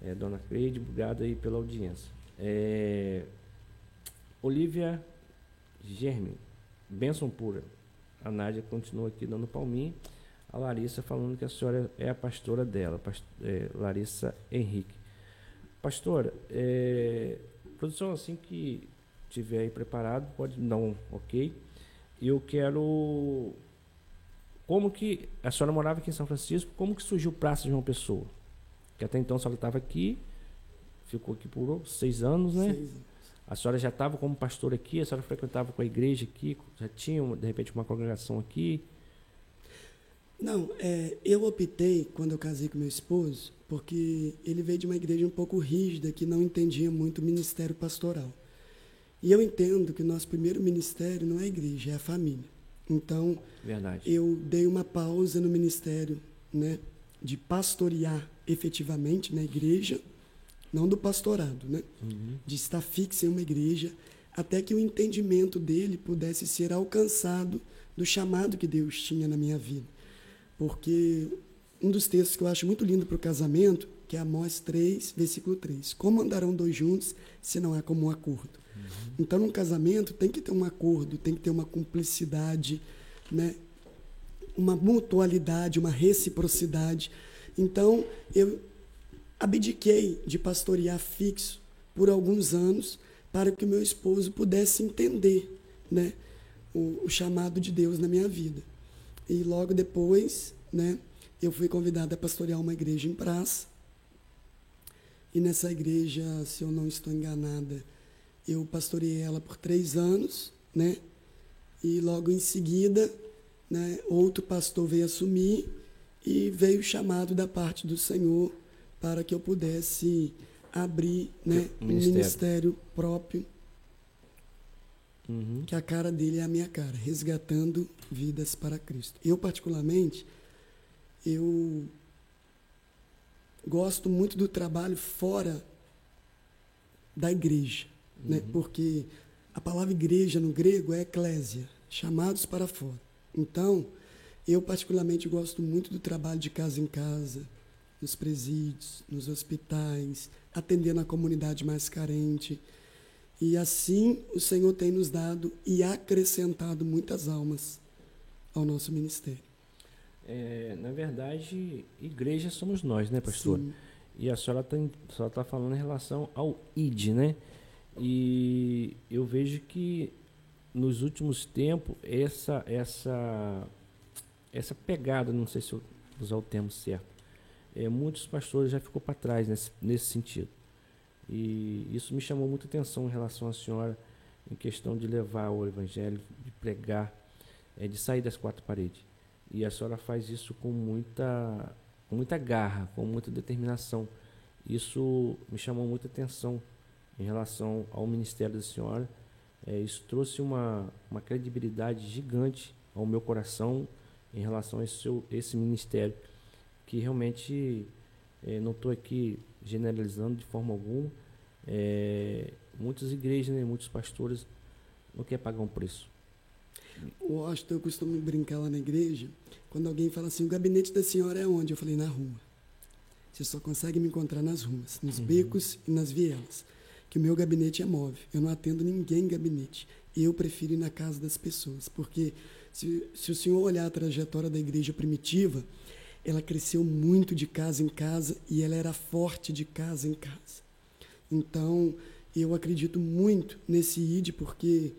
É, Dona Creide, obrigado aí pela audiência. É, Olivia Germe, benção pura. A Nádia continua aqui dando palminho. A Larissa falando que a senhora é a pastora dela, é, Larissa Henrique. Pastora, é, produção assim que tiver aí preparado, pode dar um ok. Eu quero. Como que. A senhora morava aqui em São Francisco, como que surgiu o Praça de João Pessoa? Que até então a senhora estava aqui, ficou aqui por seis anos, né? Seis anos. A senhora já estava como pastor aqui, a senhora frequentava com a igreja aqui, já tinha, de repente, uma congregação aqui? Não, é, eu optei, quando eu casei com meu esposo, porque ele veio de uma igreja um pouco rígida, que não entendia muito o ministério pastoral. E eu entendo que o nosso primeiro ministério não é a igreja, é a família. Então, Verdade. eu dei uma pausa no ministério né, de pastorear efetivamente na igreja, não do pastorado, né? Uhum. De estar fixo em uma igreja, até que o entendimento dele pudesse ser alcançado do chamado que Deus tinha na minha vida. Porque um dos textos que eu acho muito lindo para o casamento, que é Amós 3, versículo 3. Como andarão dois juntos se não há como um acordo? Uhum. Então, num casamento tem que ter um acordo, tem que ter uma cumplicidade, né? uma mutualidade, uma reciprocidade. Então, eu abdiquei de pastorear fixo por alguns anos para que o meu esposo pudesse entender né, o, o chamado de Deus na minha vida. E logo depois, né, eu fui convidado a pastorear uma igreja em praça. E nessa igreja, se eu não estou enganada, eu pastoreei ela por três anos, né? E logo em seguida, né, outro pastor veio assumir e veio chamado da parte do Senhor para que eu pudesse abrir né, um ministério, ministério próprio, uhum. que a cara dele é a minha cara, resgatando vidas para Cristo. Eu, particularmente, eu gosto muito do trabalho fora da igreja, né? uhum. né? porque a palavra igreja no grego é eclésia, chamados para fora. Então, eu particularmente gosto muito do trabalho de casa em casa, nos presídios, nos hospitais, atendendo a comunidade mais carente. E assim o Senhor tem nos dado e acrescentado muitas almas ao nosso ministério. É, na verdade, igreja somos nós, né, pastor? Sim. E a senhora está tá falando em relação ao ID, né? E eu vejo que nos últimos tempos essa essa essa pegada, não sei se eu usar o termo certo, é, muitos pastores já ficou para trás nesse, nesse sentido. E isso me chamou muita atenção em relação à senhora, em questão de levar o evangelho, de pregar, é, de sair das quatro paredes. E a senhora faz isso com muita, com muita garra, com muita determinação. Isso me chamou muita atenção em relação ao ministério da senhora. É, isso trouxe uma, uma credibilidade gigante ao meu coração em relação a esse, seu, esse ministério que realmente é, não estou aqui generalizando de forma alguma. É, muitas igrejas, né, muitos pastores não querem pagar um preço. O Washington, eu costumo brincar lá na igreja, quando alguém fala assim, o gabinete da senhora é onde? Eu falei, na rua. Você só consegue me encontrar nas ruas, nos uhum. becos e nas vielas. Que o meu gabinete é móvel. Eu não atendo ninguém em gabinete. Eu prefiro ir na casa das pessoas. Porque se, se o senhor olhar a trajetória da igreja primitiva, ela cresceu muito de casa em casa e ela era forte de casa em casa. Então, eu acredito muito nesse id porque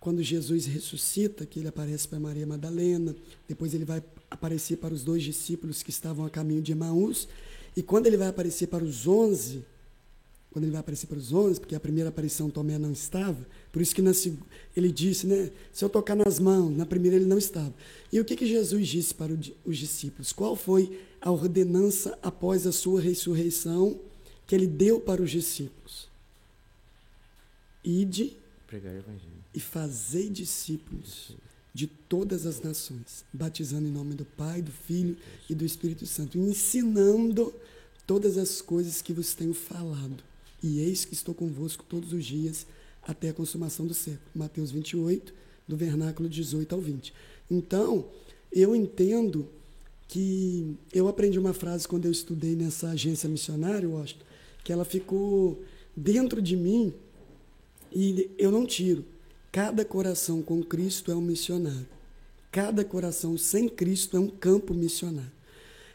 quando Jesus ressuscita, que ele aparece para Maria Madalena, depois ele vai aparecer para os dois discípulos que estavam a caminho de Emaús, e quando ele vai aparecer para os onze, quando ele vai aparecer para os onze, porque a primeira aparição Tomé não estava, por isso que na, ele disse, né, se eu tocar nas mãos, na primeira ele não estava. E o que, que Jesus disse para os discípulos? Qual foi a ordenança após a sua ressurreição que ele deu para os discípulos? Ide e fazei discípulos de todas as nações, batizando em nome do Pai, do Filho e do Espírito Santo, ensinando todas as coisas que vos tenho falado. E eis que estou convosco todos os dias até a consumação do século. Mateus 28, do vernáculo 18 ao 20. Então, eu entendo que eu aprendi uma frase quando eu estudei nessa agência missionária, Washington, que ela ficou dentro de mim e eu não tiro. Cada coração com Cristo é um missionário. Cada coração sem Cristo é um campo missionário.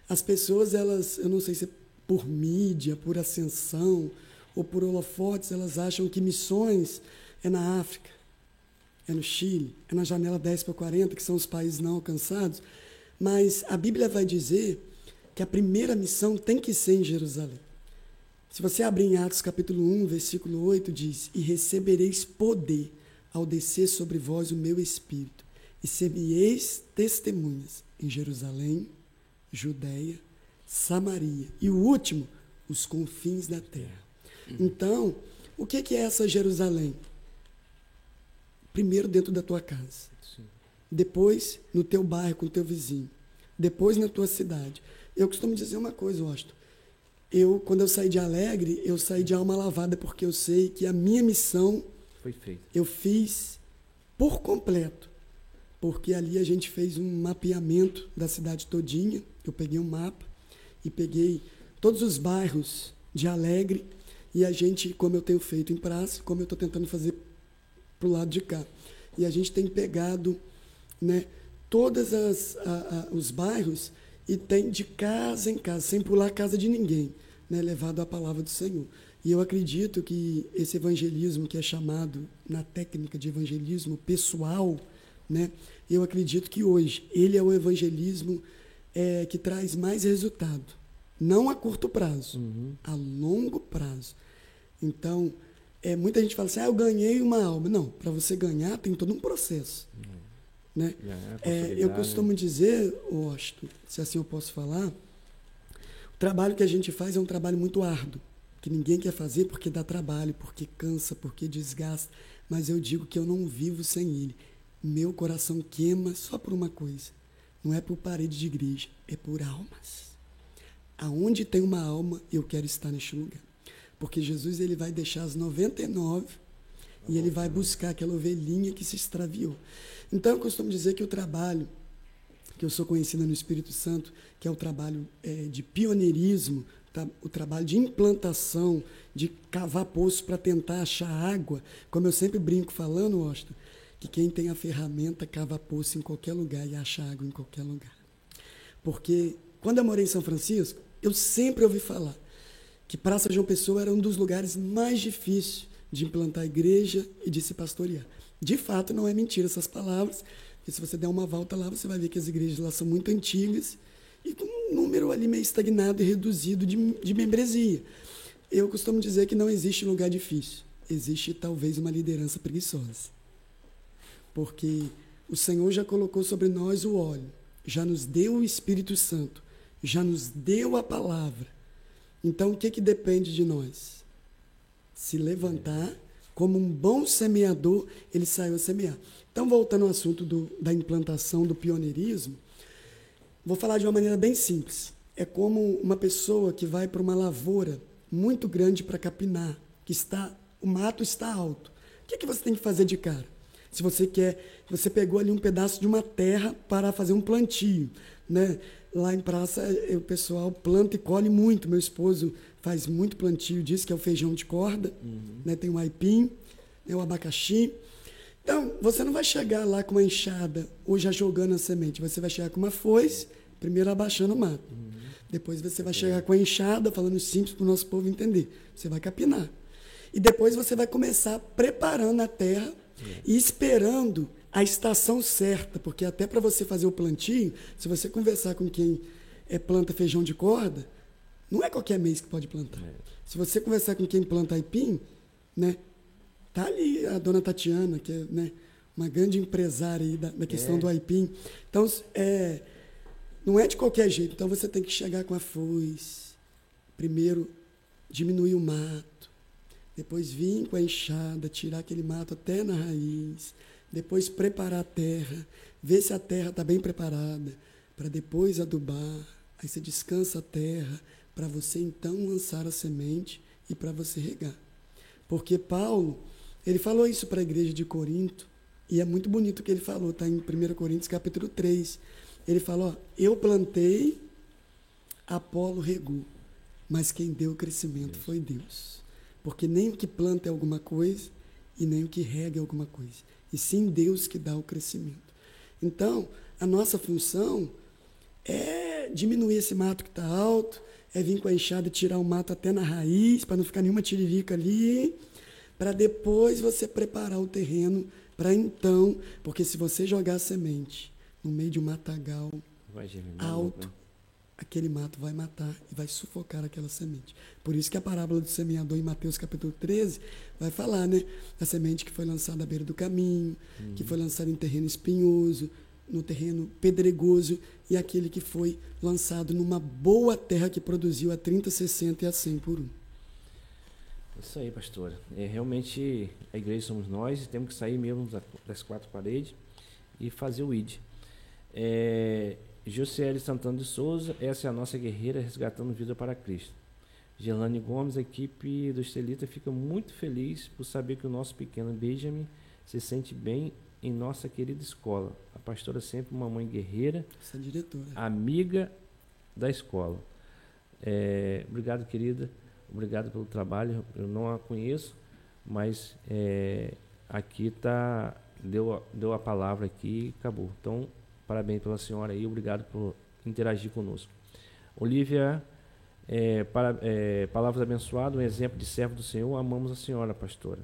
As pessoas, elas, eu não sei se é por mídia, por ascensão ou por holofotes, elas acham que missões é na África, é no Chile, é na janela 10 para 40, que são os países não alcançados. Mas a Bíblia vai dizer que a primeira missão tem que ser em Jerusalém. Se você abrir em Atos capítulo 1, versículo 8, diz: E recebereis poder ao descer sobre vós o meu espírito, e ser-me-eis testemunhas em Jerusalém, Judéia, Samaria e o último, os confins da terra. Então, o que é essa Jerusalém? Primeiro dentro da tua casa, depois no teu bairro com o teu vizinho, depois na tua cidade. Eu costumo dizer uma coisa, Austin. Eu, quando eu saí de Alegre, eu saí de alma lavada porque eu sei que a minha missão foi feita. Eu fiz por completo, porque ali a gente fez um mapeamento da cidade todinha. Eu peguei um mapa e peguei todos os bairros de Alegre e a gente, como eu tenho feito em praça, como eu estou tentando fazer para o lado de cá. E a gente tem pegado né, todos os bairros e tem de casa em casa, sem pular a casa de ninguém, né, levado a palavra do Senhor. E eu acredito que esse evangelismo que é chamado na técnica de evangelismo pessoal, né, eu acredito que hoje ele é o evangelismo é, que traz mais resultado. Não a curto prazo, uhum. a longo prazo. Então, é, muita gente fala assim, ah, eu ganhei uma alma. Não, para você ganhar tem todo um processo. Uhum. Né? É, eu costumo dizer, Osto, se assim eu posso falar, o trabalho que a gente faz é um trabalho muito árduo que ninguém quer fazer porque dá trabalho, porque cansa, porque desgasta. Mas eu digo que eu não vivo sem ele. Meu coração queima só por uma coisa. Não é por parede de igreja, é por almas. Aonde tem uma alma, eu quero estar neste lugar. Porque Jesus ele vai deixar as 99 e ele vai buscar aquela ovelhinha que se extraviou. Então eu costumo dizer que o trabalho que eu sou conhecida no Espírito Santo, que é o trabalho é, de pioneirismo o trabalho de implantação, de cavar poços para tentar achar água, como eu sempre brinco falando, Austin, que quem tem a ferramenta cava poço em qualquer lugar e acha água em qualquer lugar. Porque quando eu morei em São Francisco, eu sempre ouvi falar que Praça João Pessoa era um dos lugares mais difíceis de implantar igreja e de se pastorear. De fato, não é mentira essas palavras, porque se você der uma volta lá, você vai ver que as igrejas lá são muito antigas e com um número ali meio estagnado e reduzido de, de membresia. Eu costumo dizer que não existe lugar difícil, existe talvez uma liderança preguiçosa. Porque o Senhor já colocou sobre nós o óleo, já nos deu o Espírito Santo, já nos deu a palavra. Então o que, que depende de nós? Se levantar, como um bom semeador, ele saiu a semear. Então, voltando ao assunto do, da implantação do pioneirismo, Vou falar de uma maneira bem simples. É como uma pessoa que vai para uma lavoura muito grande para capinar, que está o mato está alto. O que, que você tem que fazer de cara? Se você quer, você pegou ali um pedaço de uma terra para fazer um plantio, né? Lá em praça o pessoal planta e colhe muito. Meu esposo faz muito plantio disso, que é o feijão de corda, uhum. né? Tem o aipim, né? o abacaxi. Então, você não vai chegar lá com uma enxada ou já jogando a semente. Você vai chegar com uma foice, primeiro abaixando o mato. Uhum. Depois você vai chegar com a enxada, falando simples para o nosso povo entender. Você vai capinar. E depois você vai começar preparando a terra uhum. e esperando a estação certa, porque até para você fazer o plantio, se você conversar com quem é, planta feijão de corda, não é qualquer mês que pode plantar. É. Se você conversar com quem planta aipim, né? Tá ali a dona Tatiana, que é né, uma grande empresária aí da, da questão é. do aipim. Então, é, não é de qualquer jeito. Então, você tem que chegar com a foice. Primeiro, diminuir o mato. Depois, vir com a enxada, tirar aquele mato até na raiz. Depois, preparar a terra. Ver se a terra está bem preparada. Para depois adubar. Aí você descansa a terra. Para você, então, lançar a semente e para você regar. Porque Paulo ele falou isso para a igreja de Corinto, e é muito bonito o que ele falou, está em 1 Coríntios capítulo 3. Ele falou: Eu plantei, Apolo regou, mas quem deu o crescimento foi Deus. Porque nem o que planta é alguma coisa, e nem o que rega é alguma coisa, e sim Deus que dá o crescimento. Então, a nossa função é diminuir esse mato que está alto, é vir com a enxada e tirar o mato até na raiz, para não ficar nenhuma tiririca ali para depois você preparar o terreno para então, porque se você jogar a semente no meio de um matagal alto, né? Aquele mato vai matar e vai sufocar aquela semente. Por isso que a parábola do semeador em Mateus capítulo 13 vai falar, né? A semente que foi lançada à beira do caminho, uhum. que foi lançada em terreno espinhoso, no terreno pedregoso e aquele que foi lançado numa boa terra que produziu a 30, 60 e a 100 por um. Isso aí, pastora. É, realmente a igreja somos nós e temos que sair mesmo das quatro paredes e fazer o ID. É, Josiele Santana de Souza, essa é a nossa guerreira resgatando vida para Cristo. Gelane Gomes, a equipe do Estelita fica muito feliz por saber que o nosso pequeno Benjamin se sente bem em nossa querida escola. A pastora sempre uma mãe guerreira, essa diretora. amiga da escola. É, obrigado, querida. Obrigado pelo trabalho. Eu não a conheço, mas é, aqui tá deu, deu a palavra aqui e acabou. Então, parabéns pela senhora aí. Obrigado por interagir conosco. Olivia, é, para, é, palavras abençoadas, um exemplo de servo do Senhor. Amamos a senhora, pastora.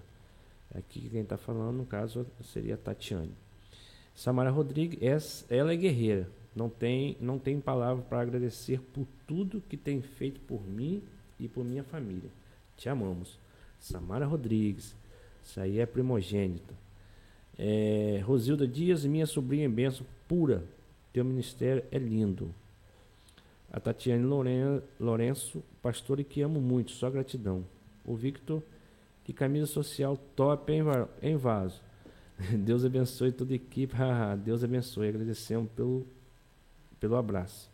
Aqui quem está falando, no caso, seria a Tatiane. Samara Rodrigues, ela é guerreira. Não tem, não tem palavra para agradecer por tudo que tem feito por mim e por minha família. Te amamos. Samara Rodrigues, isso aí é primogênita. É, Rosilda Dias, minha sobrinha em benção pura. Teu ministério é lindo. A Tatiane Loren, Lourenço, pastor e que amo muito, só gratidão. O Victor, que camisa social top em, em vaso. Deus abençoe toda a equipe. Deus abençoe. Agradecemos pelo, pelo abraço.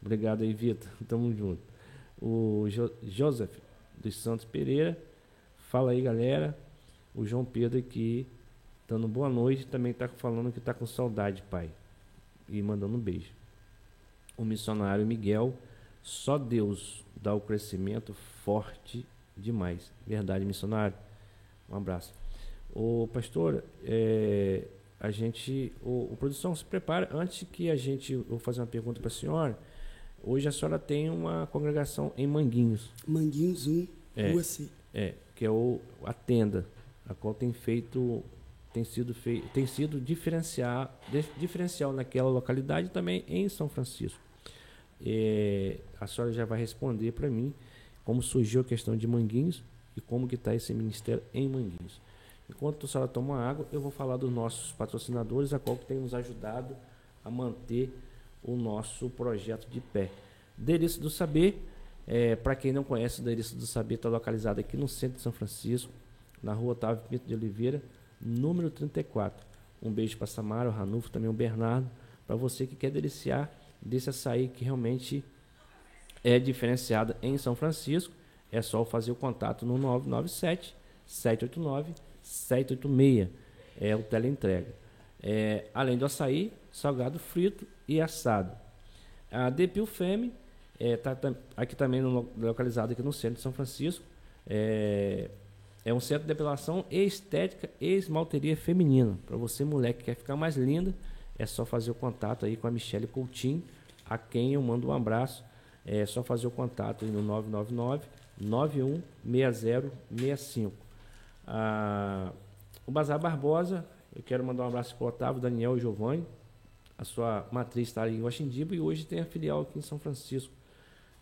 Obrigado aí, Vitor. Tamo junto o jo Joseph dos Santos Pereira. Fala aí, galera. O João Pedro aqui, dando boa noite, também está falando que está com saudade, pai. E mandando um beijo. O missionário Miguel, só Deus dá o crescimento forte demais. Verdade, missionário. Um abraço. O pastor, é, a gente, o, o, produção se prepara antes que a gente, vou fazer uma pergunta para a senhora. Hoje a senhora tem uma congregação em Manguinhos. Manguinhos 1, é, Rua C. É, que é o, a tenda, a qual tem feito, tem sido, fei, tem sido diferenciar, diferencial naquela localidade também em São Francisco. É, a senhora já vai responder para mim como surgiu a questão de Manguinhos e como que está esse ministério em Manguinhos. Enquanto a senhora toma água, eu vou falar dos nossos patrocinadores, a qual que tem nos ajudado a manter o nosso projeto de pé. Delícia do Saber, é, para quem não conhece, o Delícia do Saber está localizado aqui no centro de São Francisco, na rua Otávio Pinto de Oliveira, número 34. Um beijo para Samara, o Ranulfo, também o Bernardo, para você que quer deliciar desse açaí que realmente é diferenciado em São Francisco. É só fazer o contato no 997 789 786. É o teleentrega. É, além do açaí, salgado frito e assado. A Depil Femme está é, tá, aqui também no, localizado aqui no centro de São Francisco. É, é um centro de depilação e estética e esmalteria feminina. Para você, mulher que quer ficar mais linda, é só fazer o contato aí com a Michelle Coutinho, a quem eu mando um abraço. É só fazer o contato aí no 999 916065. Ah, o Bazar Barbosa, eu quero mandar um abraço para o Otávio, Daniel e Giovanni, a sua matriz está em Guaxindiba e hoje tem a filial aqui em São Francisco,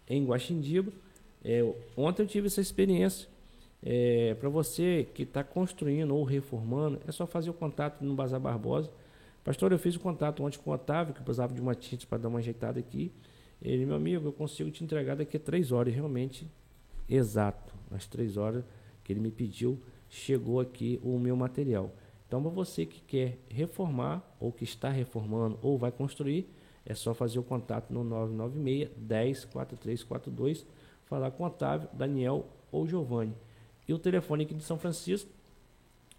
em Guaxindiba. É, ontem eu tive essa experiência. É, para você que está construindo ou reformando, é só fazer o contato no Bazar Barbosa. Pastor, eu fiz o contato ontem com o Otávio, que precisava de uma tinta para dar uma ajeitada aqui. Ele, meu amigo, eu consigo te entregar daqui a três horas, realmente exato. Às três horas que ele me pediu, chegou aqui o meu material. Então, para você que quer reformar, ou que está reformando, ou vai construir, é só fazer o contato no 996 10 4342, falar com Otávio, Daniel ou Giovanni. E o telefone aqui de São Francisco,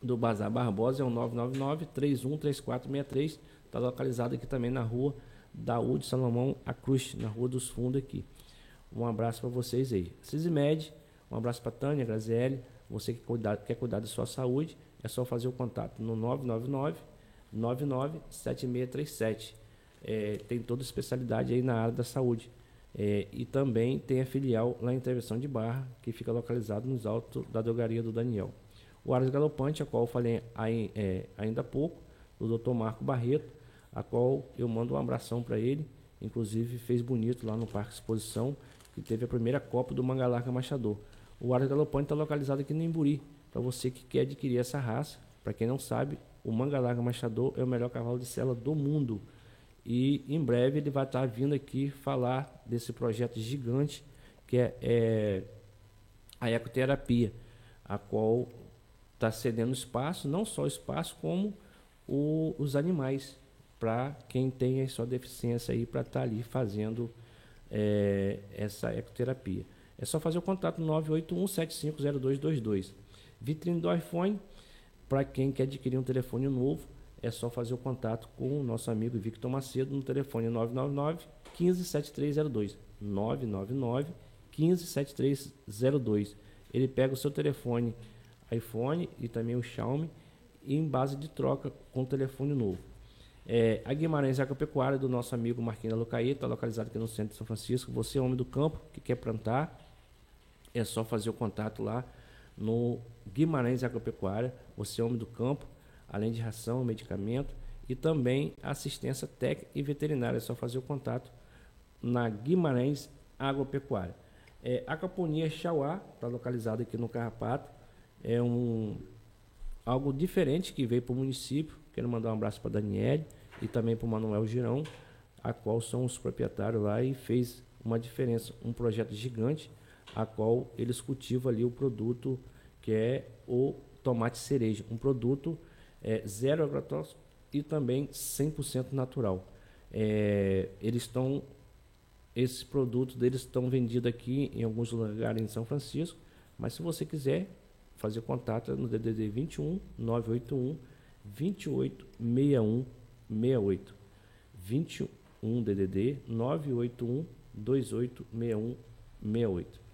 do Bazar Barbosa, é o 999 313463 Está localizado aqui também na rua da U de Salomão a Cruz, na Rua dos Fundos aqui. Um abraço para vocês aí. Cisimed, um abraço para Tânia, Graziele, você que cuidar, quer cuidar da sua saúde, é só fazer o contato no 999 997637. É, tem toda especialidade aí na área da saúde. É, e também tem a filial lá em Intervenção de Barra, que fica localizado nos altos da drogaria do Daniel. O Aras Galopante, a qual eu falei aí, é, ainda há pouco, do Dr. Marco Barreto, a qual eu mando um abração para ele. Inclusive fez bonito lá no Parque Exposição, que teve a primeira Copa do Mangalarca Machador. O Aras Galopante está localizado aqui no Imburi, para você que quer adquirir essa raça. Para quem não sabe, o Mangalarga Machador é o melhor cavalo de sela do mundo. E em breve ele vai estar vindo aqui falar desse projeto gigante que é, é a ecoterapia, a qual está cedendo espaço, não só espaço, como o, os animais, para quem tem a sua deficiência aí, para estar tá ali fazendo é, essa ecoterapia. É só fazer o contato 981 750222. Vitrine do iPhone, para quem quer adquirir um telefone novo, é só fazer o contato com o nosso amigo Victor Macedo no telefone 999 157302. 999 157302. Ele pega o seu telefone iPhone e também o Xiaomi e em base de troca com o telefone novo. É, a Guimarães Agropecuária do nosso amigo Marquinhos Lucaí, está localizado aqui no centro de São Francisco. Você é homem do campo que quer plantar, é só fazer o contato lá no Guimarães Agropecuária. Você é homem do campo, além de ração, medicamento e também assistência técnica e veterinária. É só fazer o contato na Guimarães Agropecuária. É, a Caponia Chauá está localizada aqui no Carrapato. É um algo diferente que veio para o município. Quero mandar um abraço para Daniele e também para o Manuel Girão, a qual são os proprietários lá e fez uma diferença, um projeto gigante, a qual eles cultivam ali o produto que é o tomate cereja, um produto é, zero agrotóxico e também 100% natural. É, eles estão, esses produtos deles estão vendidos aqui em alguns lugares em São Francisco, mas se você quiser fazer contato no DDD 21 981 28 61 68 21 DDD 981 28 61 68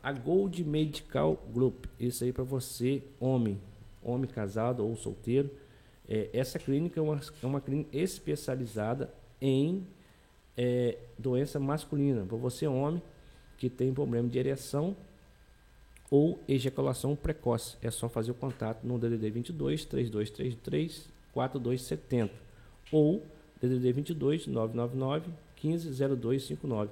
a Gold Medical Group. Isso aí para você, homem, homem casado ou solteiro. É, essa clínica é uma, é uma clínica especializada em é, doença masculina. Para você, homem, que tem problema de ereção ou ejaculação precoce. É só fazer o contato no DDD 22 3233 4270 ou DDD 22 999 150259.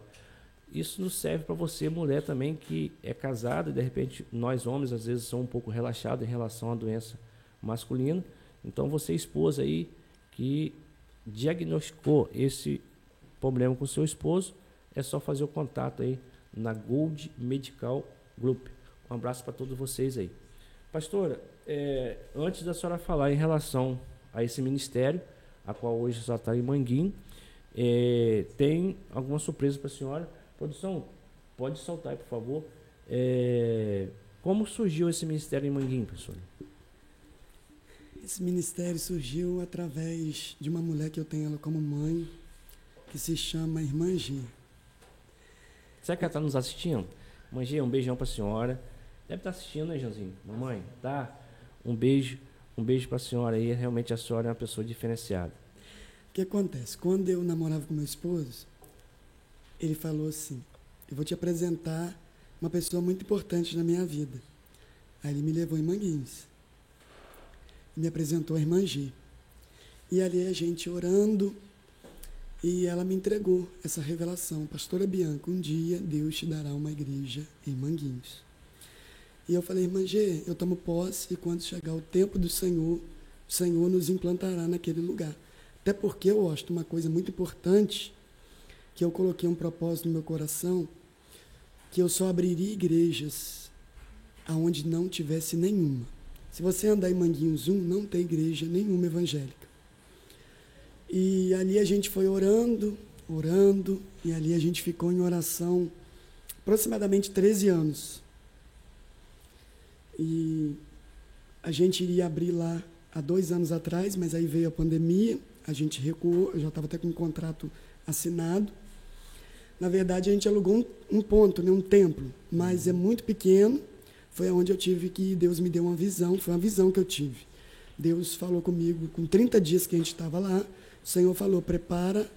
Isso serve para você, mulher também, que é casada, e de repente nós homens às vezes somos um pouco relaxados em relação à doença masculina. Então você, esposa aí, que diagnosticou esse problema com seu esposo, é só fazer o contato aí na Gold Medical Group. Um abraço para todos vocês aí. Pastora, é, antes da senhora falar em relação a esse ministério, a qual hoje só está em Manguinho, é, tem alguma surpresa para a senhora. Produção, pode soltar aí, por favor. É, como surgiu esse ministério em Manguinho, professor? Esse ministério surgiu através de uma mulher que eu tenho ela como mãe, que se chama Irmã G. Será que ela está nos assistindo? Mãe G, um beijão para a senhora. Deve estar tá assistindo, né, Joãozinho? Mamãe, tá? Um beijo, um beijo para a senhora aí. Realmente a senhora é uma pessoa diferenciada. O que acontece? Quando eu namorava com meu esposo, ele falou assim: Eu vou te apresentar uma pessoa muito importante na minha vida. Aí ele me levou em Manguinhos. Me apresentou a irmã G. E ali a gente orando E ela me entregou essa revelação. Pastora Bianca, um dia Deus te dará uma igreja em Manguinhos. E eu falei, irmã G, eu tomo posse e quando chegar o tempo do Senhor, o Senhor nos implantará naquele lugar. Até porque eu acho uma coisa muito importante, que eu coloquei um propósito no meu coração, que eu só abriria igrejas aonde não tivesse nenhuma. Se você andar em Manguinhos 1, não tem igreja nenhuma evangélica. E ali a gente foi orando, orando, e ali a gente ficou em oração aproximadamente 13 anos. E a gente iria abrir lá há dois anos atrás, mas aí veio a pandemia, a gente recuou, eu já estava até com um contrato assinado. Na verdade, a gente alugou um, um ponto, né, um templo, mas é muito pequeno. Foi onde eu tive que Deus me deu uma visão, foi uma visão que eu tive. Deus falou comigo, com 30 dias que a gente estava lá, o Senhor falou: prepara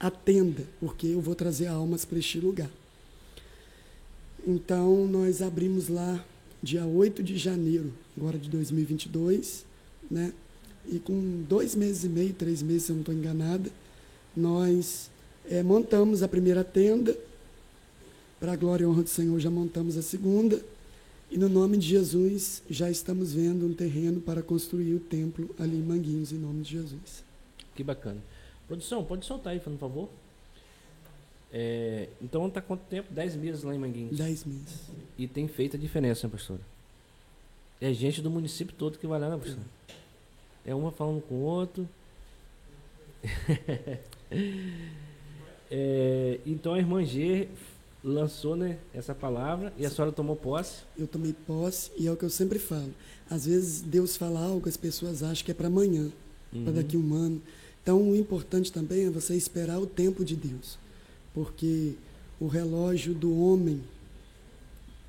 a tenda, porque eu vou trazer almas para este lugar. Então, nós abrimos lá dia 8 de janeiro, agora de 2022, né? E com dois meses e meio, três meses, se eu não estou enganada, nós é, montamos a primeira tenda. Para a glória e honra do Senhor, já montamos a segunda. E no nome de Jesus, já estamos vendo um terreno para construir o templo ali em Manguinhos, em nome de Jesus. Que bacana. Produção, pode soltar aí, por favor. É, então está quanto tempo? Dez meses lá em Manguinhos? Dez meses. E tem feito a diferença, né, pastora? É gente do município todo que vai lá, né, pastora? É uma falando com o outro. é, então a irmã G lançou né, essa palavra e a senhora tomou posse? Eu tomei posse e é o que eu sempre falo. Às vezes Deus fala algo, as pessoas acham que é para amanhã, uhum. para daqui a um ano. Então o importante também é você esperar o tempo de Deus. Porque o relógio do homem,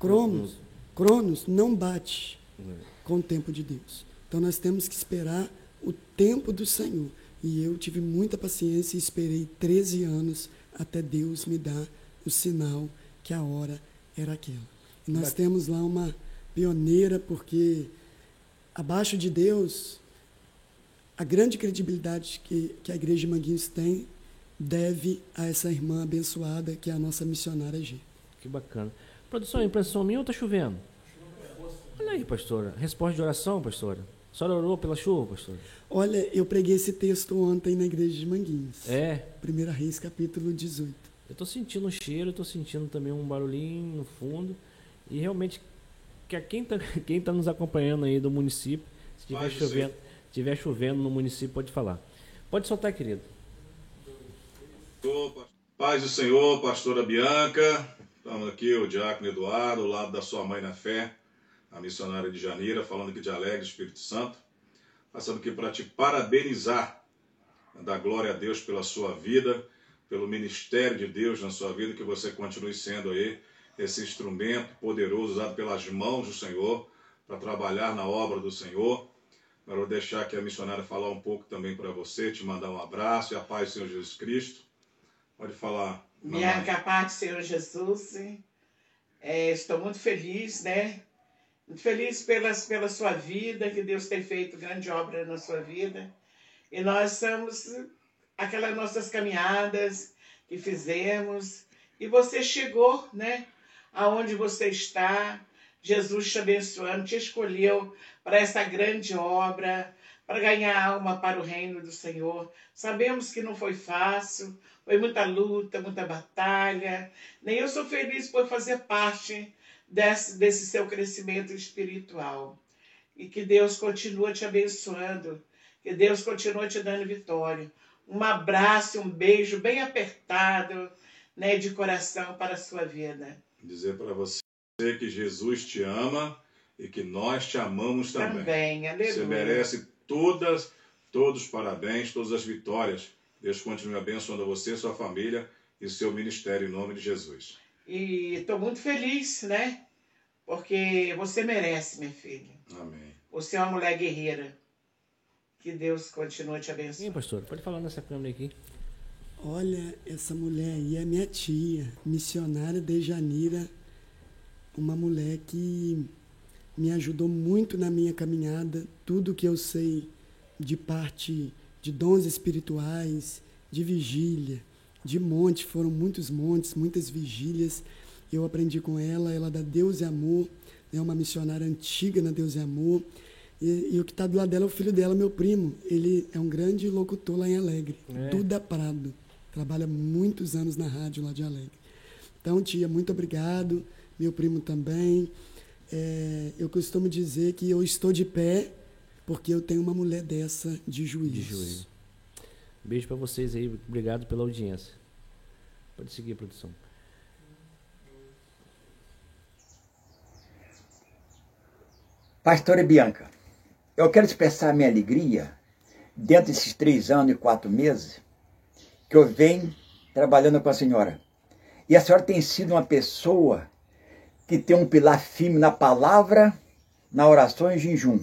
Cronos, Cronos não bate uhum. com o tempo de Deus. Então nós temos que esperar o tempo do Senhor. E eu tive muita paciência e esperei 13 anos até Deus me dar o sinal que a hora era aquela. E nós temos lá uma pioneira, porque abaixo de Deus, a grande credibilidade que, que a Igreja de Manguinhos tem deve a essa irmã abençoada, que é a nossa missionária G. Que bacana. Produção, impressão minha ou está chovendo? Olha aí, pastora. Resposta de oração, pastora. A senhora orou pela chuva, pastora? Olha, eu preguei esse texto ontem na igreja de Manguinhos. É? 1 Reis, capítulo 18. Eu estou sentindo o cheiro, estou sentindo também um barulhinho no fundo. E realmente, que quem está quem tá nos acompanhando aí do município, se estiver chovendo, tiver chovendo no município, pode falar. Pode soltar, querido. Paz do Senhor, pastora Bianca. Estamos aqui, o diácono Eduardo, ao lado da sua mãe na fé, a missionária de Janeiro, falando aqui de Alegre, Espírito Santo. Passando aqui para te parabenizar, dar glória a Deus pela sua vida pelo ministério de Deus na sua vida, que você continue sendo aí esse instrumento poderoso usado pelas mãos do Senhor para trabalhar na obra do Senhor. Agora vou deixar aqui a missionária falar um pouco também para você, te mandar um abraço e a paz do Senhor Jesus Cristo. Pode falar. Minha paz do Senhor Jesus. É, estou muito feliz, né? Feliz pelas, pela sua vida, que Deus tem feito grande obra na sua vida. E nós estamos aquelas nossas caminhadas que fizemos e você chegou, né? Aonde você está, Jesus te abençoando, te escolheu para essa grande obra, para ganhar alma para o reino do Senhor. Sabemos que não foi fácil, foi muita luta, muita batalha. Nem eu sou feliz por fazer parte desse, desse seu crescimento espiritual. E que Deus continue te abençoando, que Deus continue te dando vitória um abraço, um beijo bem apertado, né, de coração para a sua vida. Dizer para você que Jesus te ama e que nós te amamos também. Também, aleluia. Você merece todas, todos os parabéns, todas as vitórias. Deus continue abençoando você, sua família e seu ministério em nome de Jesus. E estou muito feliz, né? Porque você merece, minha filha. Amém. Você é uma mulher guerreira. Que Deus continue te abençoando. Sim, pastor, pode falar nessa câmera aqui. Olha, essa mulher aí é minha tia, missionária de Janira, uma mulher que me ajudou muito na minha caminhada, tudo que eu sei de parte de dons espirituais, de vigília, de monte, foram muitos montes, muitas vigílias. Eu aprendi com ela, ela da Deus e Amor, é uma missionária antiga na Deus e Amor. E, e o que está do lado dela é o filho dela, meu primo. Ele é um grande locutor lá em Alegre, é. Duda Prado. Trabalha muitos anos na rádio lá de Alegre. Então, tia, muito obrigado. Meu primo também. É, eu costumo dizer que eu estou de pé porque eu tenho uma mulher dessa de juízo. De juízo. Beijo para vocês aí. Obrigado pela audiência. Pode seguir, produção. Pastora Bianca, eu quero expressar minha alegria dentro desses três anos e quatro meses que eu venho trabalhando com a senhora. E a senhora tem sido uma pessoa que tem um pilar firme na palavra, na oração e jejum.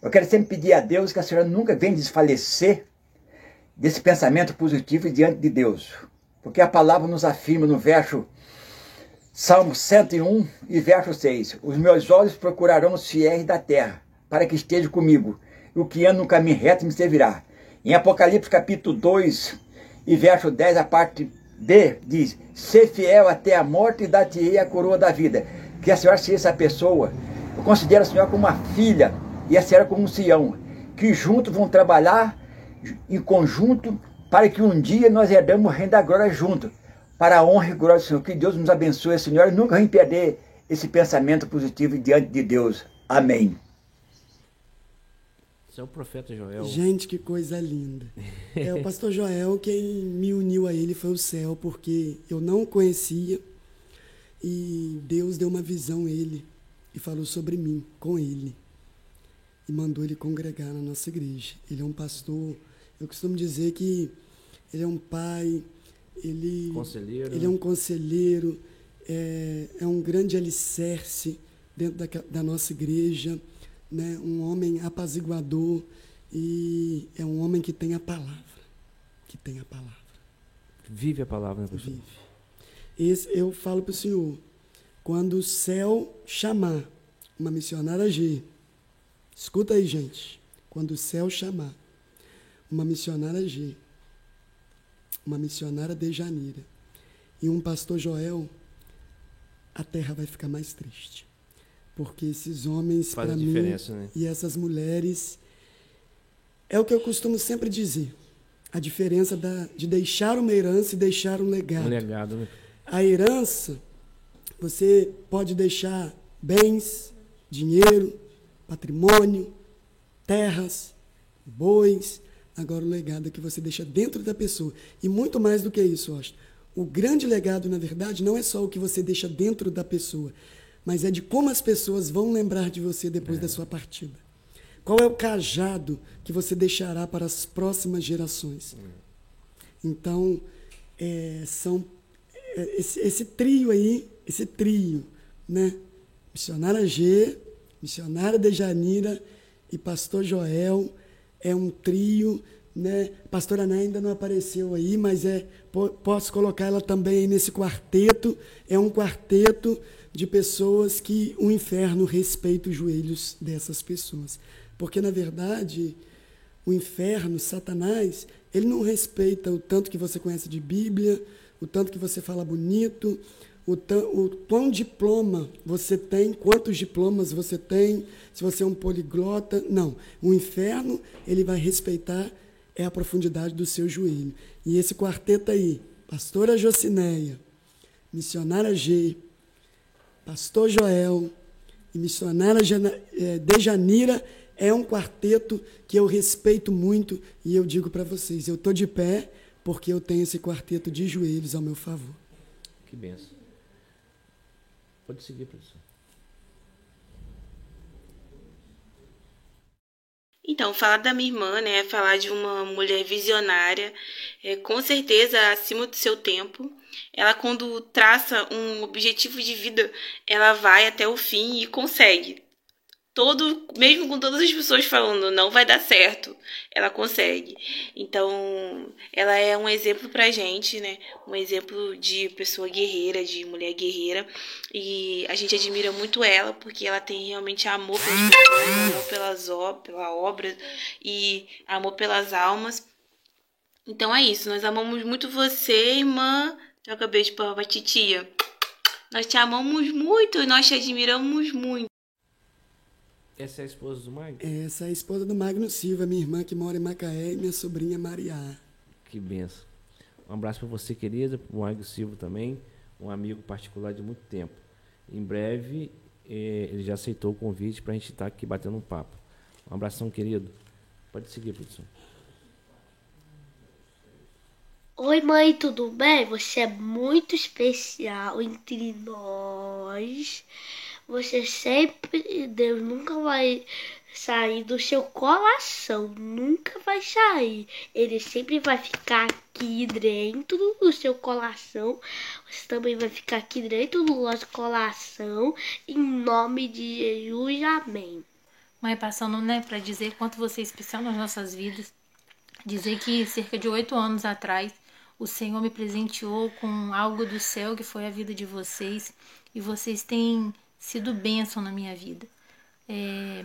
Eu quero sempre pedir a Deus que a senhora nunca venha desfalecer desse pensamento positivo diante de Deus. Porque a palavra nos afirma no verso Salmo 101 e verso 6: Os meus olhos procurarão os fiéis da terra, para que esteja comigo, e o que anda no caminho reto me servirá. Em Apocalipse capítulo 2 e verso 10, a parte D diz: Ser fiel até a morte e dar-te-ei a coroa da vida. Que a senhora seja essa pessoa. Eu considero a senhora como uma filha e a senhora como um Sião, que juntos vão trabalhar em conjunto para que um dia nós herdamos o reino da glória junto, para a honra e glória do Senhor. Que Deus nos abençoe, Senhor, e nunca vem perder esse pensamento positivo diante de Deus. Amém. Você é o profeta Joel. Gente, que coisa linda. É o pastor Joel quem me uniu a ele foi o céu, porque eu não o conhecia e Deus deu uma visão a ele e falou sobre mim com ele e mandou ele congregar na nossa igreja. Ele é um pastor, eu costumo dizer que ele é um pai, ele, conselheiro. ele é um conselheiro, é, é um grande alicerce dentro da, da nossa igreja, né? um homem apaziguador e é um homem que tem a palavra, que tem a palavra. Vive a palavra, né, Vive. Esse, eu falo para o senhor, quando o céu chamar uma missionária G, Escuta aí, gente. Quando o céu chamar uma missionária G, uma missionária de Janira e um pastor Joel, a terra vai ficar mais triste. Porque esses homens, para mim, né? e essas mulheres, é o que eu costumo sempre dizer. A diferença da, de deixar uma herança e deixar um legado. Um legado, né? A herança, você pode deixar bens, dinheiro, patrimônio, terras, bois. Agora, o legado é que você deixa dentro da pessoa. E muito mais do que isso, acho. O grande legado, na verdade, não é só o que você deixa dentro da pessoa, mas é de como as pessoas vão lembrar de você depois é. da sua partida. Qual é o cajado que você deixará para as próximas gerações? Então, é, são é, esse, esse, trio aí, esse trio, né? Missionária G, missionária Dejanira e pastor Joel. É um trio, né? Pastora Ana ainda não apareceu aí, mas é posso colocar ela também nesse quarteto. É um quarteto de pessoas que o inferno respeita os joelhos dessas pessoas. Porque, na verdade, o inferno, Satanás, ele não respeita o tanto que você conhece de Bíblia, o tanto que você fala bonito, o, o quão diploma você tem, quantos diplomas você tem, se você é um poliglota. Não. O inferno, ele vai respeitar é a profundidade do seu joelho. E esse quarteto aí, pastora Jocineia, missionária G, pastor Joel e missionária é, Dejanira, é um quarteto que eu respeito muito e eu digo para vocês, eu estou de pé porque eu tenho esse quarteto de joelhos ao meu favor. Que benção. Pode seguir, professor. Então, falar da minha irmã, né, falar de uma mulher visionária, é, com certeza acima do seu tempo. Ela, quando traça um objetivo de vida, ela vai até o fim e consegue todo, mesmo com todas as pessoas falando não vai dar certo, ela consegue. Então, ela é um exemplo pra gente, né? Um exemplo de pessoa guerreira, de mulher guerreira. E a gente admira muito ela porque ela tem realmente amor pelas pessoas, amor pelas ob pela obra e amor pelas almas. Então é isso, nós amamos muito você, irmã. Joga beijo pra, pra titia. Nós te amamos muito e nós te admiramos muito. Essa é a esposa do Magno? Essa é a esposa do Magno Silva, minha irmã que mora em Macaé e minha sobrinha Mariá. Que benção. Um abraço para você, querida, para o Magno Silva também, um amigo particular de muito tempo. Em breve, eh, ele já aceitou o convite para a gente estar tá aqui batendo um papo. Um abração, querido. Pode seguir, produção. Oi, mãe, tudo bem? Você é muito especial entre nós. Você sempre, Deus nunca vai sair do seu coração, nunca vai sair. Ele sempre vai ficar aqui dentro do seu coração. Você também vai ficar aqui dentro do nosso coração. Em nome de Jesus, amém. Mãe, passando, né, para dizer quanto você é especial nas nossas vidas. Dizer que cerca de oito anos atrás o Senhor me presenteou com algo do céu que foi a vida de vocês e vocês têm sido bênção na minha vida. É,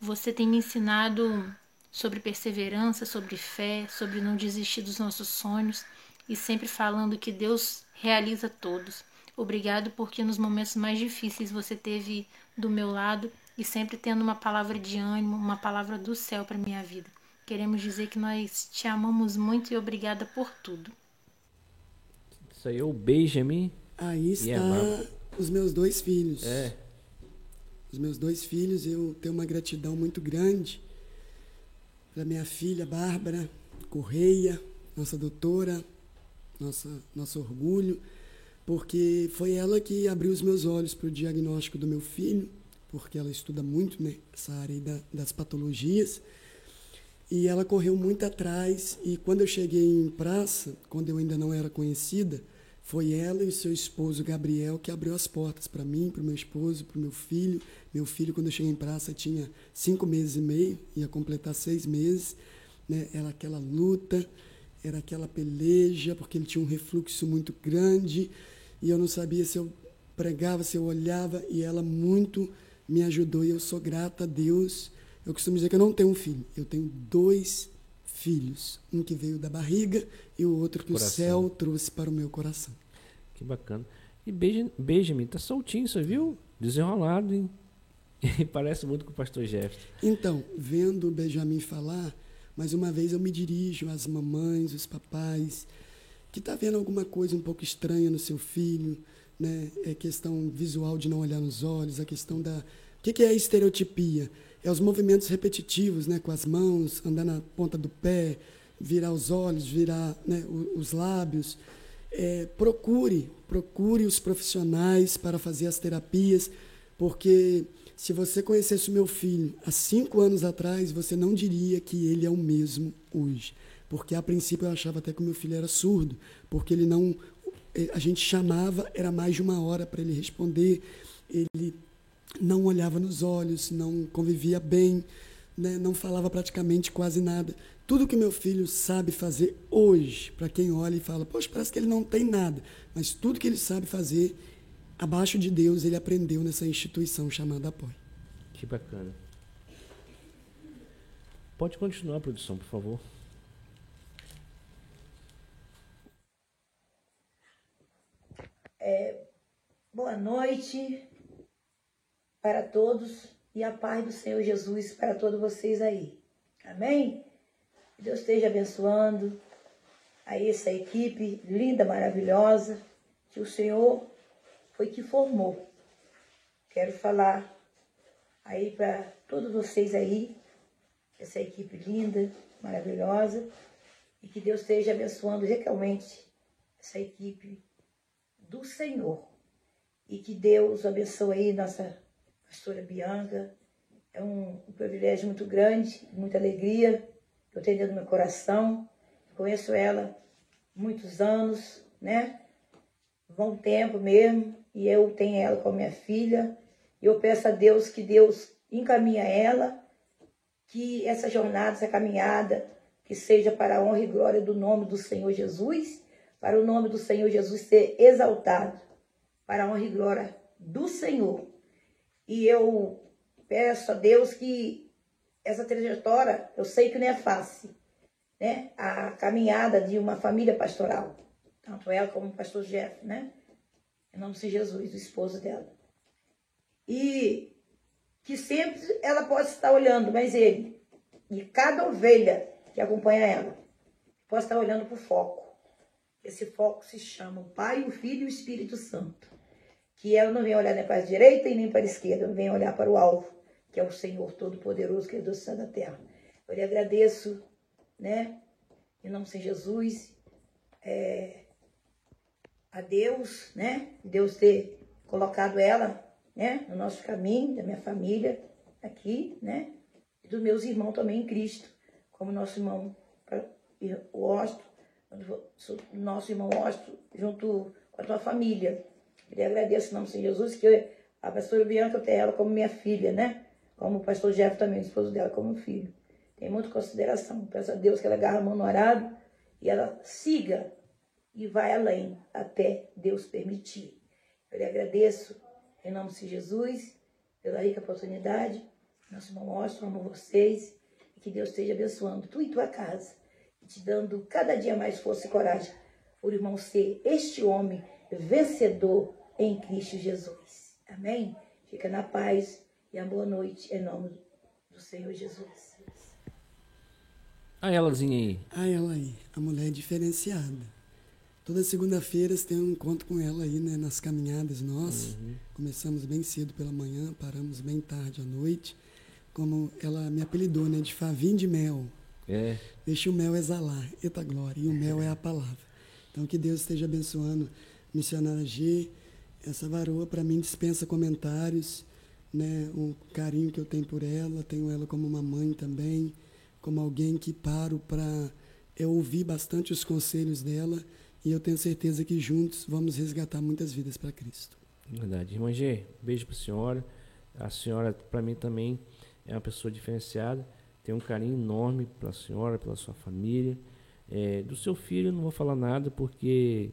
você tem me ensinado sobre perseverança, sobre fé, sobre não desistir dos nossos sonhos e sempre falando que Deus realiza todos. Obrigado porque nos momentos mais difíceis você teve do meu lado e sempre tendo uma palavra de ânimo, uma palavra do céu para minha vida. Queremos dizer que nós te amamos muito e obrigada por tudo. Isso aí é o Benjamin. Aí está os meus dois filhos. É. Os meus dois filhos, eu tenho uma gratidão muito grande para minha filha Bárbara Correia, nossa doutora, nossa, nosso orgulho, porque foi ela que abriu os meus olhos para o diagnóstico do meu filho, porque ela estuda muito né, essa área da, das patologias. E ela correu muito atrás. E quando eu cheguei em praça, quando eu ainda não era conhecida, foi ela e seu esposo Gabriel que abriu as portas para mim, para o meu esposo, para o meu filho. Meu filho, quando eu cheguei em praça, tinha cinco meses e meio, ia completar seis meses. Né? Era aquela luta, era aquela peleja, porque ele tinha um refluxo muito grande e eu não sabia se eu pregava, se eu olhava, e ela muito me ajudou e eu sou grata a Deus eu costumo dizer que eu não tenho um filho, eu tenho dois filhos. Um que veio da barriga e o outro que coração. o céu trouxe para o meu coração. Que bacana. E Benjamin, tá soltinho, você viu? Desenrolado, hein? E parece muito com o pastor Jeff. Então, vendo o Benjamin falar, mais uma vez eu me dirijo às mamães, os papais, que tá vendo alguma coisa um pouco estranha no seu filho, né? É questão visual de não olhar nos olhos, a questão da. O que, que é estereotipia? É os movimentos repetitivos, né, com as mãos, andar na ponta do pé, virar os olhos, virar né, os lábios. É, procure, procure os profissionais para fazer as terapias, porque se você conhecesse o meu filho há cinco anos atrás, você não diria que ele é o mesmo hoje. Porque a princípio eu achava até que o meu filho era surdo, porque ele não. É, a gente chamava, era mais de uma hora para ele responder, ele não olhava nos olhos, não convivia bem, né? não falava praticamente quase nada. Tudo que meu filho sabe fazer hoje, para quem olha e fala, poxa, parece que ele não tem nada, mas tudo que ele sabe fazer, abaixo de Deus, ele aprendeu nessa instituição chamada Apoio. Que bacana. Pode continuar a produção, por favor. É, boa noite para todos e a paz do Senhor Jesus para todos vocês aí. Amém? Deus esteja abençoando a essa equipe linda, maravilhosa, que o Senhor foi que formou. Quero falar aí para todos vocês aí, essa equipe linda, maravilhosa, e que Deus esteja abençoando realmente essa equipe do Senhor. E que Deus abençoe aí nossa pastora Bianca. É um, um privilégio muito grande, muita alegria que eu tenho dentro do meu coração. Conheço ela muitos anos, né? Bom tempo mesmo, e eu tenho ela como minha filha. E eu peço a Deus que Deus encaminhe ela, que essa jornada, essa caminhada, que seja para a honra e glória do nome do Senhor Jesus, para o nome do Senhor Jesus ser exaltado, para a honra e glória do Senhor. E eu peço a Deus que essa trajetória, eu sei que não é fácil, né, a caminhada de uma família pastoral. Tanto ela como o pastor Jeff, né? Em nome de Jesus, o esposo dela. E que sempre ela pode estar olhando, mas ele, e cada ovelha que acompanha ela, pode estar olhando para o foco. Esse foco se chama o Pai, o Filho e o Espírito Santo. Que ela não vem olhar nem para a direita e nem para a esquerda, não vem olhar para o alvo, que é o Senhor Todo-Poderoso, que é céu da terra. Eu lhe agradeço, né? Em nome de Jesus, é, a Deus, né? Deus ter colocado ela, né? No nosso caminho, da minha família aqui, né? E dos meus irmãos também em Cristo, como nosso irmão o Osto, nosso irmão Osto, junto com a tua família. Ele agradece em nome de Jesus, que a pastora Bianca tem ela como minha filha, né? Como o pastor Jeff também, o esposo dela, como filho. Tem muita consideração. Peço a Deus que ela agarre a mão no arado e ela siga e vai além, até Deus permitir. Eu lhe agradeço, em nome de Jesus, pela rica oportunidade. Nosso irmão Osto, amo vocês. E que Deus esteja abençoando tu e tua casa te dando cada dia mais força e coragem por irmão ser este homem vencedor em Cristo Jesus. Amém? Fica na paz e a boa noite em nome do Senhor Jesus. A elazinha aí. A ela aí, a mulher diferenciada. Toda segunda-feira você tem um encontro com ela aí, né, nas caminhadas nossas. Uhum. Começamos bem cedo pela manhã, paramos bem tarde à noite. Como ela me apelidou, né, de Favim de Mel. É. Deixe o mel exalar. Eita glória. E o mel é a palavra. Então que Deus esteja abençoando missionária G. Essa varoa para mim dispensa comentários, né? O carinho que eu tenho por ela, tenho ela como uma mãe também, como alguém que paro para eu ouvir bastante os conselhos dela e eu tenho certeza que juntos vamos resgatar muitas vidas para Cristo. Verdade. Irmã G, beijo para a senhora. A senhora, para mim, também é uma pessoa diferenciada. Tenho um carinho enorme pela senhora, pela sua família. É, do seu filho não vou falar nada porque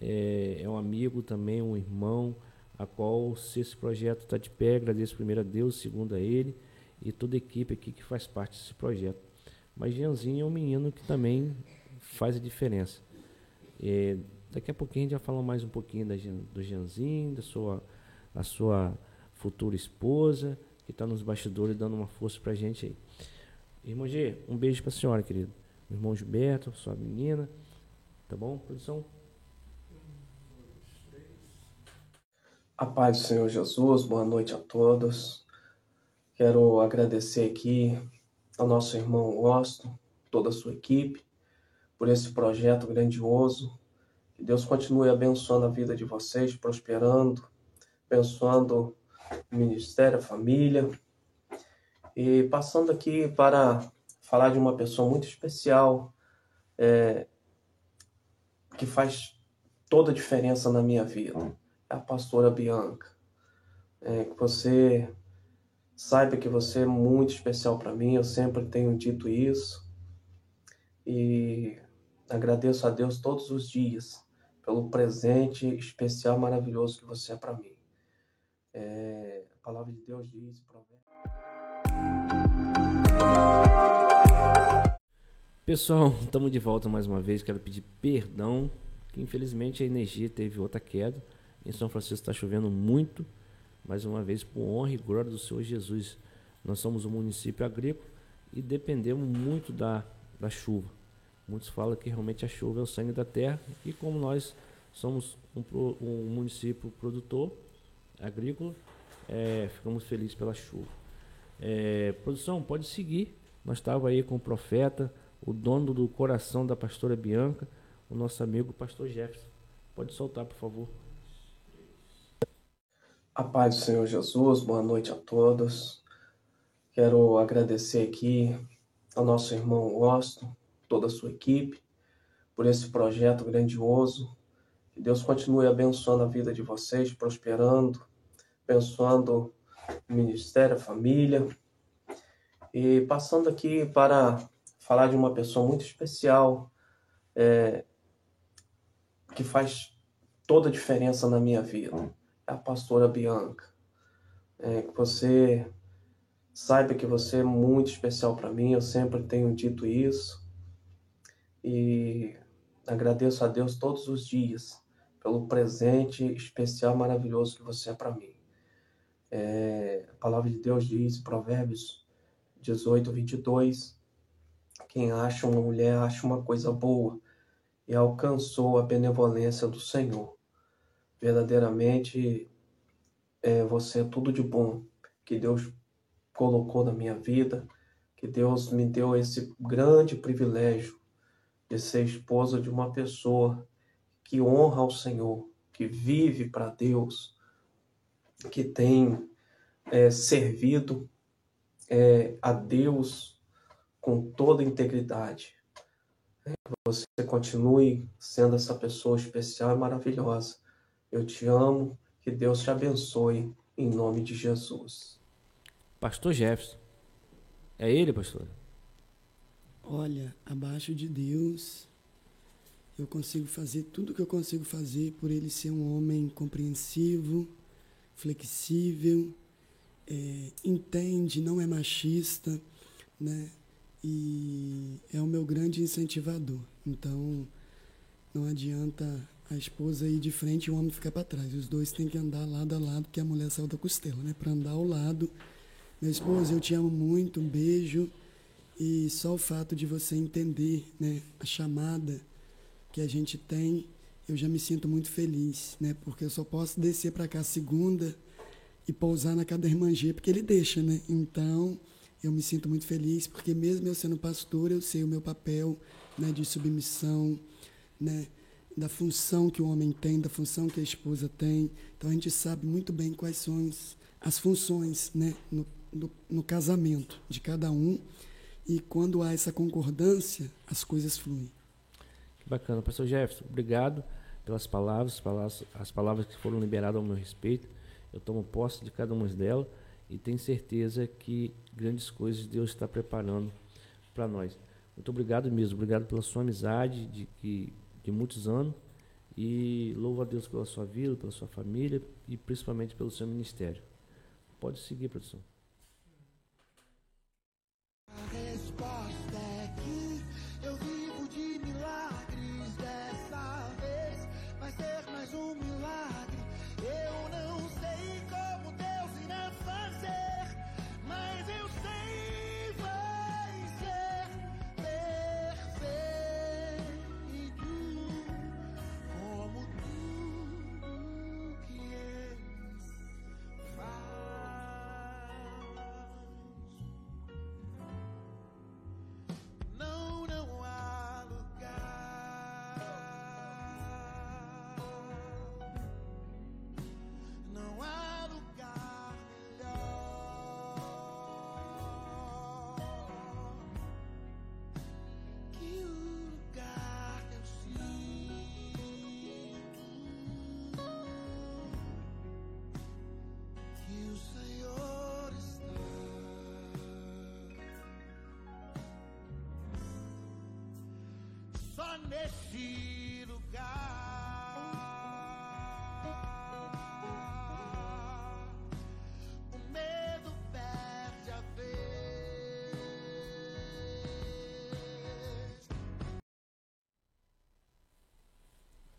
é, é, um amigo também, um irmão, a qual se esse projeto está de pé, agradeço primeiro a Deus, segundo a ele e toda a equipe aqui que faz parte desse projeto. Mas Jeanzinho é um menino que também faz a diferença. É, daqui a pouquinho a gente vai falar mais um pouquinho da, do Jeanzinho, da sua, da sua futura esposa, que está nos bastidores dando uma força para a gente aí. Irmão G, um beijo para a senhora, querido. irmão Gilberto, sua menina. Tá bom, produção? A paz do Senhor Jesus, boa noite a todos. Quero agradecer aqui ao nosso irmão Osto, toda a sua equipe, por esse projeto grandioso. Que Deus continue abençoando a vida de vocês, prosperando, abençoando o ministério, a família, e passando aqui para falar de uma pessoa muito especial, é, que faz toda a diferença na minha vida, a pastora Bianca. É, que você saiba que você é muito especial para mim, eu sempre tenho dito isso. E agradeço a Deus todos os dias pelo presente especial, maravilhoso que você é para mim. É, a palavra de Deus diz, Pessoal, estamos de volta mais uma vez. Quero pedir perdão, que infelizmente a energia teve outra queda. Em São Francisco está chovendo muito, mais uma vez por honra e glória do Senhor Jesus. Nós somos um município agrícola e dependemos muito da, da chuva. Muitos falam que realmente a chuva é o sangue da terra e como nós somos um, um município produtor agrícola, é, ficamos felizes pela chuva. É, produção, pode seguir. Nós estávamos aí com o profeta, o dono do coração da pastora Bianca, o nosso amigo pastor Jefferson. Pode soltar, por favor. A paz do Senhor Jesus, boa noite a todos. Quero agradecer aqui ao nosso irmão Osto, toda a sua equipe, por esse projeto grandioso. Que Deus continue abençoando a vida de vocês, prosperando, abençoando o ministério, a família. E passando aqui para falar de uma pessoa muito especial, é, que faz toda a diferença na minha vida, a pastora Bianca. É, que você saiba que você é muito especial para mim, eu sempre tenho dito isso. e agradeço a Deus todos os dias pelo presente especial maravilhoso que você é para mim. É, a palavra de Deus diz, Provérbios 18, 22, quem acha uma mulher acha uma coisa boa e alcançou a benevolência do Senhor. Verdadeiramente, é, você é tudo de bom que Deus colocou na minha vida, que Deus me deu esse grande privilégio de ser esposa de uma pessoa que honra ao Senhor, que vive para Deus, que tem é, servido é, a Deus com toda integridade. Você continue sendo essa pessoa especial e maravilhosa. Eu te amo, que Deus te abençoe, em nome de Jesus. Pastor Jefferson. É ele, pastor? Olha, abaixo de Deus, eu consigo fazer tudo o que eu consigo fazer por ele ser um homem compreensivo, flexível, é, entende, não é machista, né? E é o meu grande incentivador. Então, não adianta a esposa ir de frente e o homem ficar para trás. Os dois têm que andar lado a lado, porque a mulher saiu da costela, né? Para andar ao lado. Meu esposo, eu te amo muito, um beijo. E só o fato de você entender, né, a chamada que a gente tem, eu já me sinto muito feliz, né? Porque eu só posso descer para cá segunda e pousar na casa da irmã G, porque ele deixa, né? Então, eu me sinto muito feliz, porque mesmo eu sendo pastor, eu sei o meu papel, né, de submissão, né, da função que o homem tem, da função que a esposa tem. Então, a gente sabe muito bem quais são as funções, né, no, no, no casamento de cada um. E quando há essa concordância, as coisas fluem. Que bacana. Pastor Jefferson, obrigado pelas palavras, as palavras que foram liberadas ao meu respeito. Eu tomo posse de cada uma delas e tenho certeza que grandes coisas Deus está preparando para nós. Muito obrigado mesmo, obrigado pela sua amizade de, de, de muitos anos e louvo a Deus pela sua vida, pela sua família e principalmente pelo seu ministério. Pode seguir, produção.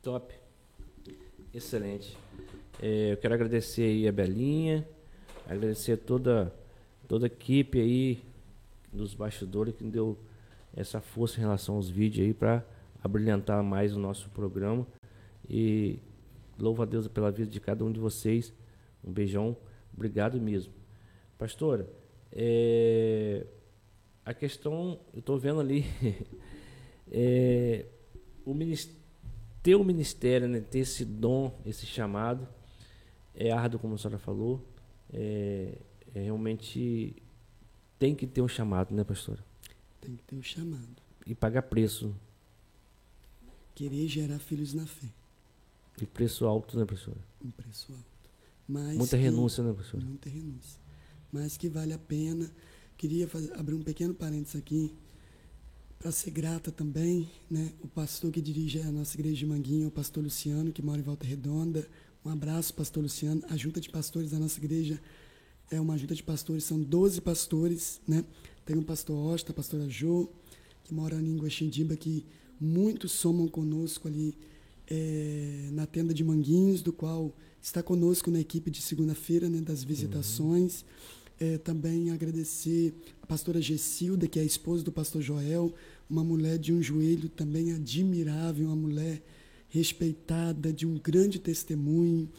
Top. Excelente. É, eu quero agradecer aí a Belinha, agradecer toda, toda a equipe aí dos bastidores que deu essa força em relação aos vídeos aí para abrilhantar mais o nosso programa. E louvo a Deus pela vida de cada um de vocês. Um beijão. Obrigado mesmo. Pastora, é, a questão, eu estou vendo ali, é, o ter o ministério, né, ter esse dom, esse chamado, é árduo, como a senhora falou, é, é realmente tem que ter um chamado, né, pastora? Tem que ter um chamado. E pagar preço querer gerar filhos na fé. E preço alto, né, professora? Um preço alto. Mas muita que, renúncia, né, professora? Muita renúncia. Mas que vale a pena. Queria fazer, abrir um pequeno parênteses aqui para ser grata também, né? O pastor que dirige a nossa igreja de Manguinha, o pastor Luciano, que mora em Volta Redonda. Um abraço, pastor Luciano. A junta de pastores da nossa igreja é uma junta de pastores, são 12 pastores, né? Tem o pastor Osta, a pastora Jo, que mora em Guaxindiba, que Muitos somam conosco ali é, na tenda de Manguinhos, do qual está conosco na equipe de segunda-feira, né, das visitações. É, também agradecer a pastora Gessilda, que é a esposa do pastor Joel, uma mulher de um joelho também admirável, uma mulher respeitada, de um grande testemunho.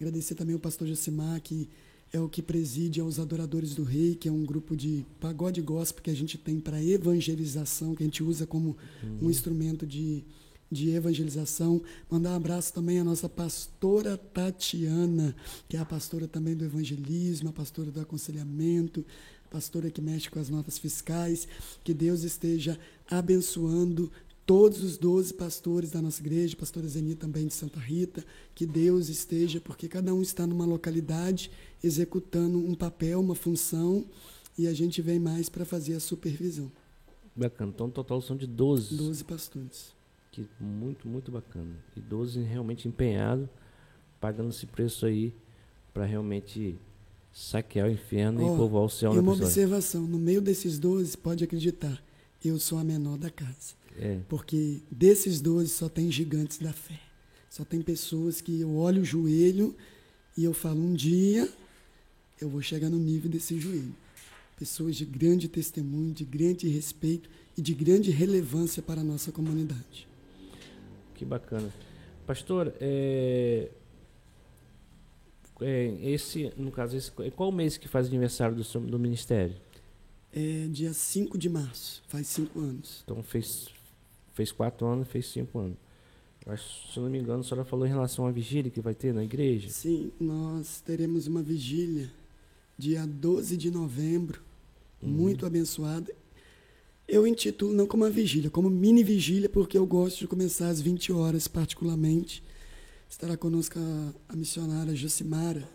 Agradecer também ao pastor Josimar, que é o que preside aos Adoradores do Rei, que é um grupo de pagode gospel que a gente tem para evangelização, que a gente usa como um instrumento de, de evangelização. Mandar um abraço também à nossa pastora Tatiana, que é a pastora também do evangelismo, a pastora do aconselhamento, a pastora que mexe com as notas fiscais. Que Deus esteja abençoando todos os 12 pastores da nossa igreja, pastora Zeni também de Santa Rita, que Deus esteja, porque cada um está numa localidade executando um papel, uma função, e a gente vem mais para fazer a supervisão. Bacana. Então, no total são de 12. 12 pastores. Que muito, muito bacana. E 12 realmente empenhados, pagando esse preço aí para realmente saquear o inferno Ó, e povoar o céu e uma pessoa. observação, no meio desses 12, pode acreditar, eu sou a menor da casa. É. Porque desses 12 só tem gigantes da fé. Só tem pessoas que eu olho o joelho e eu falo, um dia eu vou chegar no nível desse joelho. Pessoas de grande testemunho, de grande respeito e de grande relevância para a nossa comunidade. Que bacana. Pastor, é, é, esse, no caso, esse, qual o mês que faz aniversário do, seu- do ministério? É dia 5 de março, faz cinco anos. Então fez, fez quatro anos, fez cinco anos. Acho, se não me engano, a senhora falou em relação à vigília que vai ter na igreja. Sim, nós teremos uma vigília dia 12 de novembro, muito abençoada. Eu intitulo não como uma vigília, como mini vigília, porque eu gosto de começar às 20 horas, particularmente. Estará conosco a, a missionária Jocimara,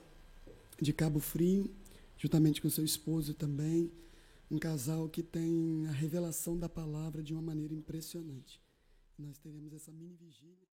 de Cabo Frio, juntamente com seu esposo também. Um casal que tem a revelação da palavra de uma maneira impressionante. Nós teremos essa mini vigília.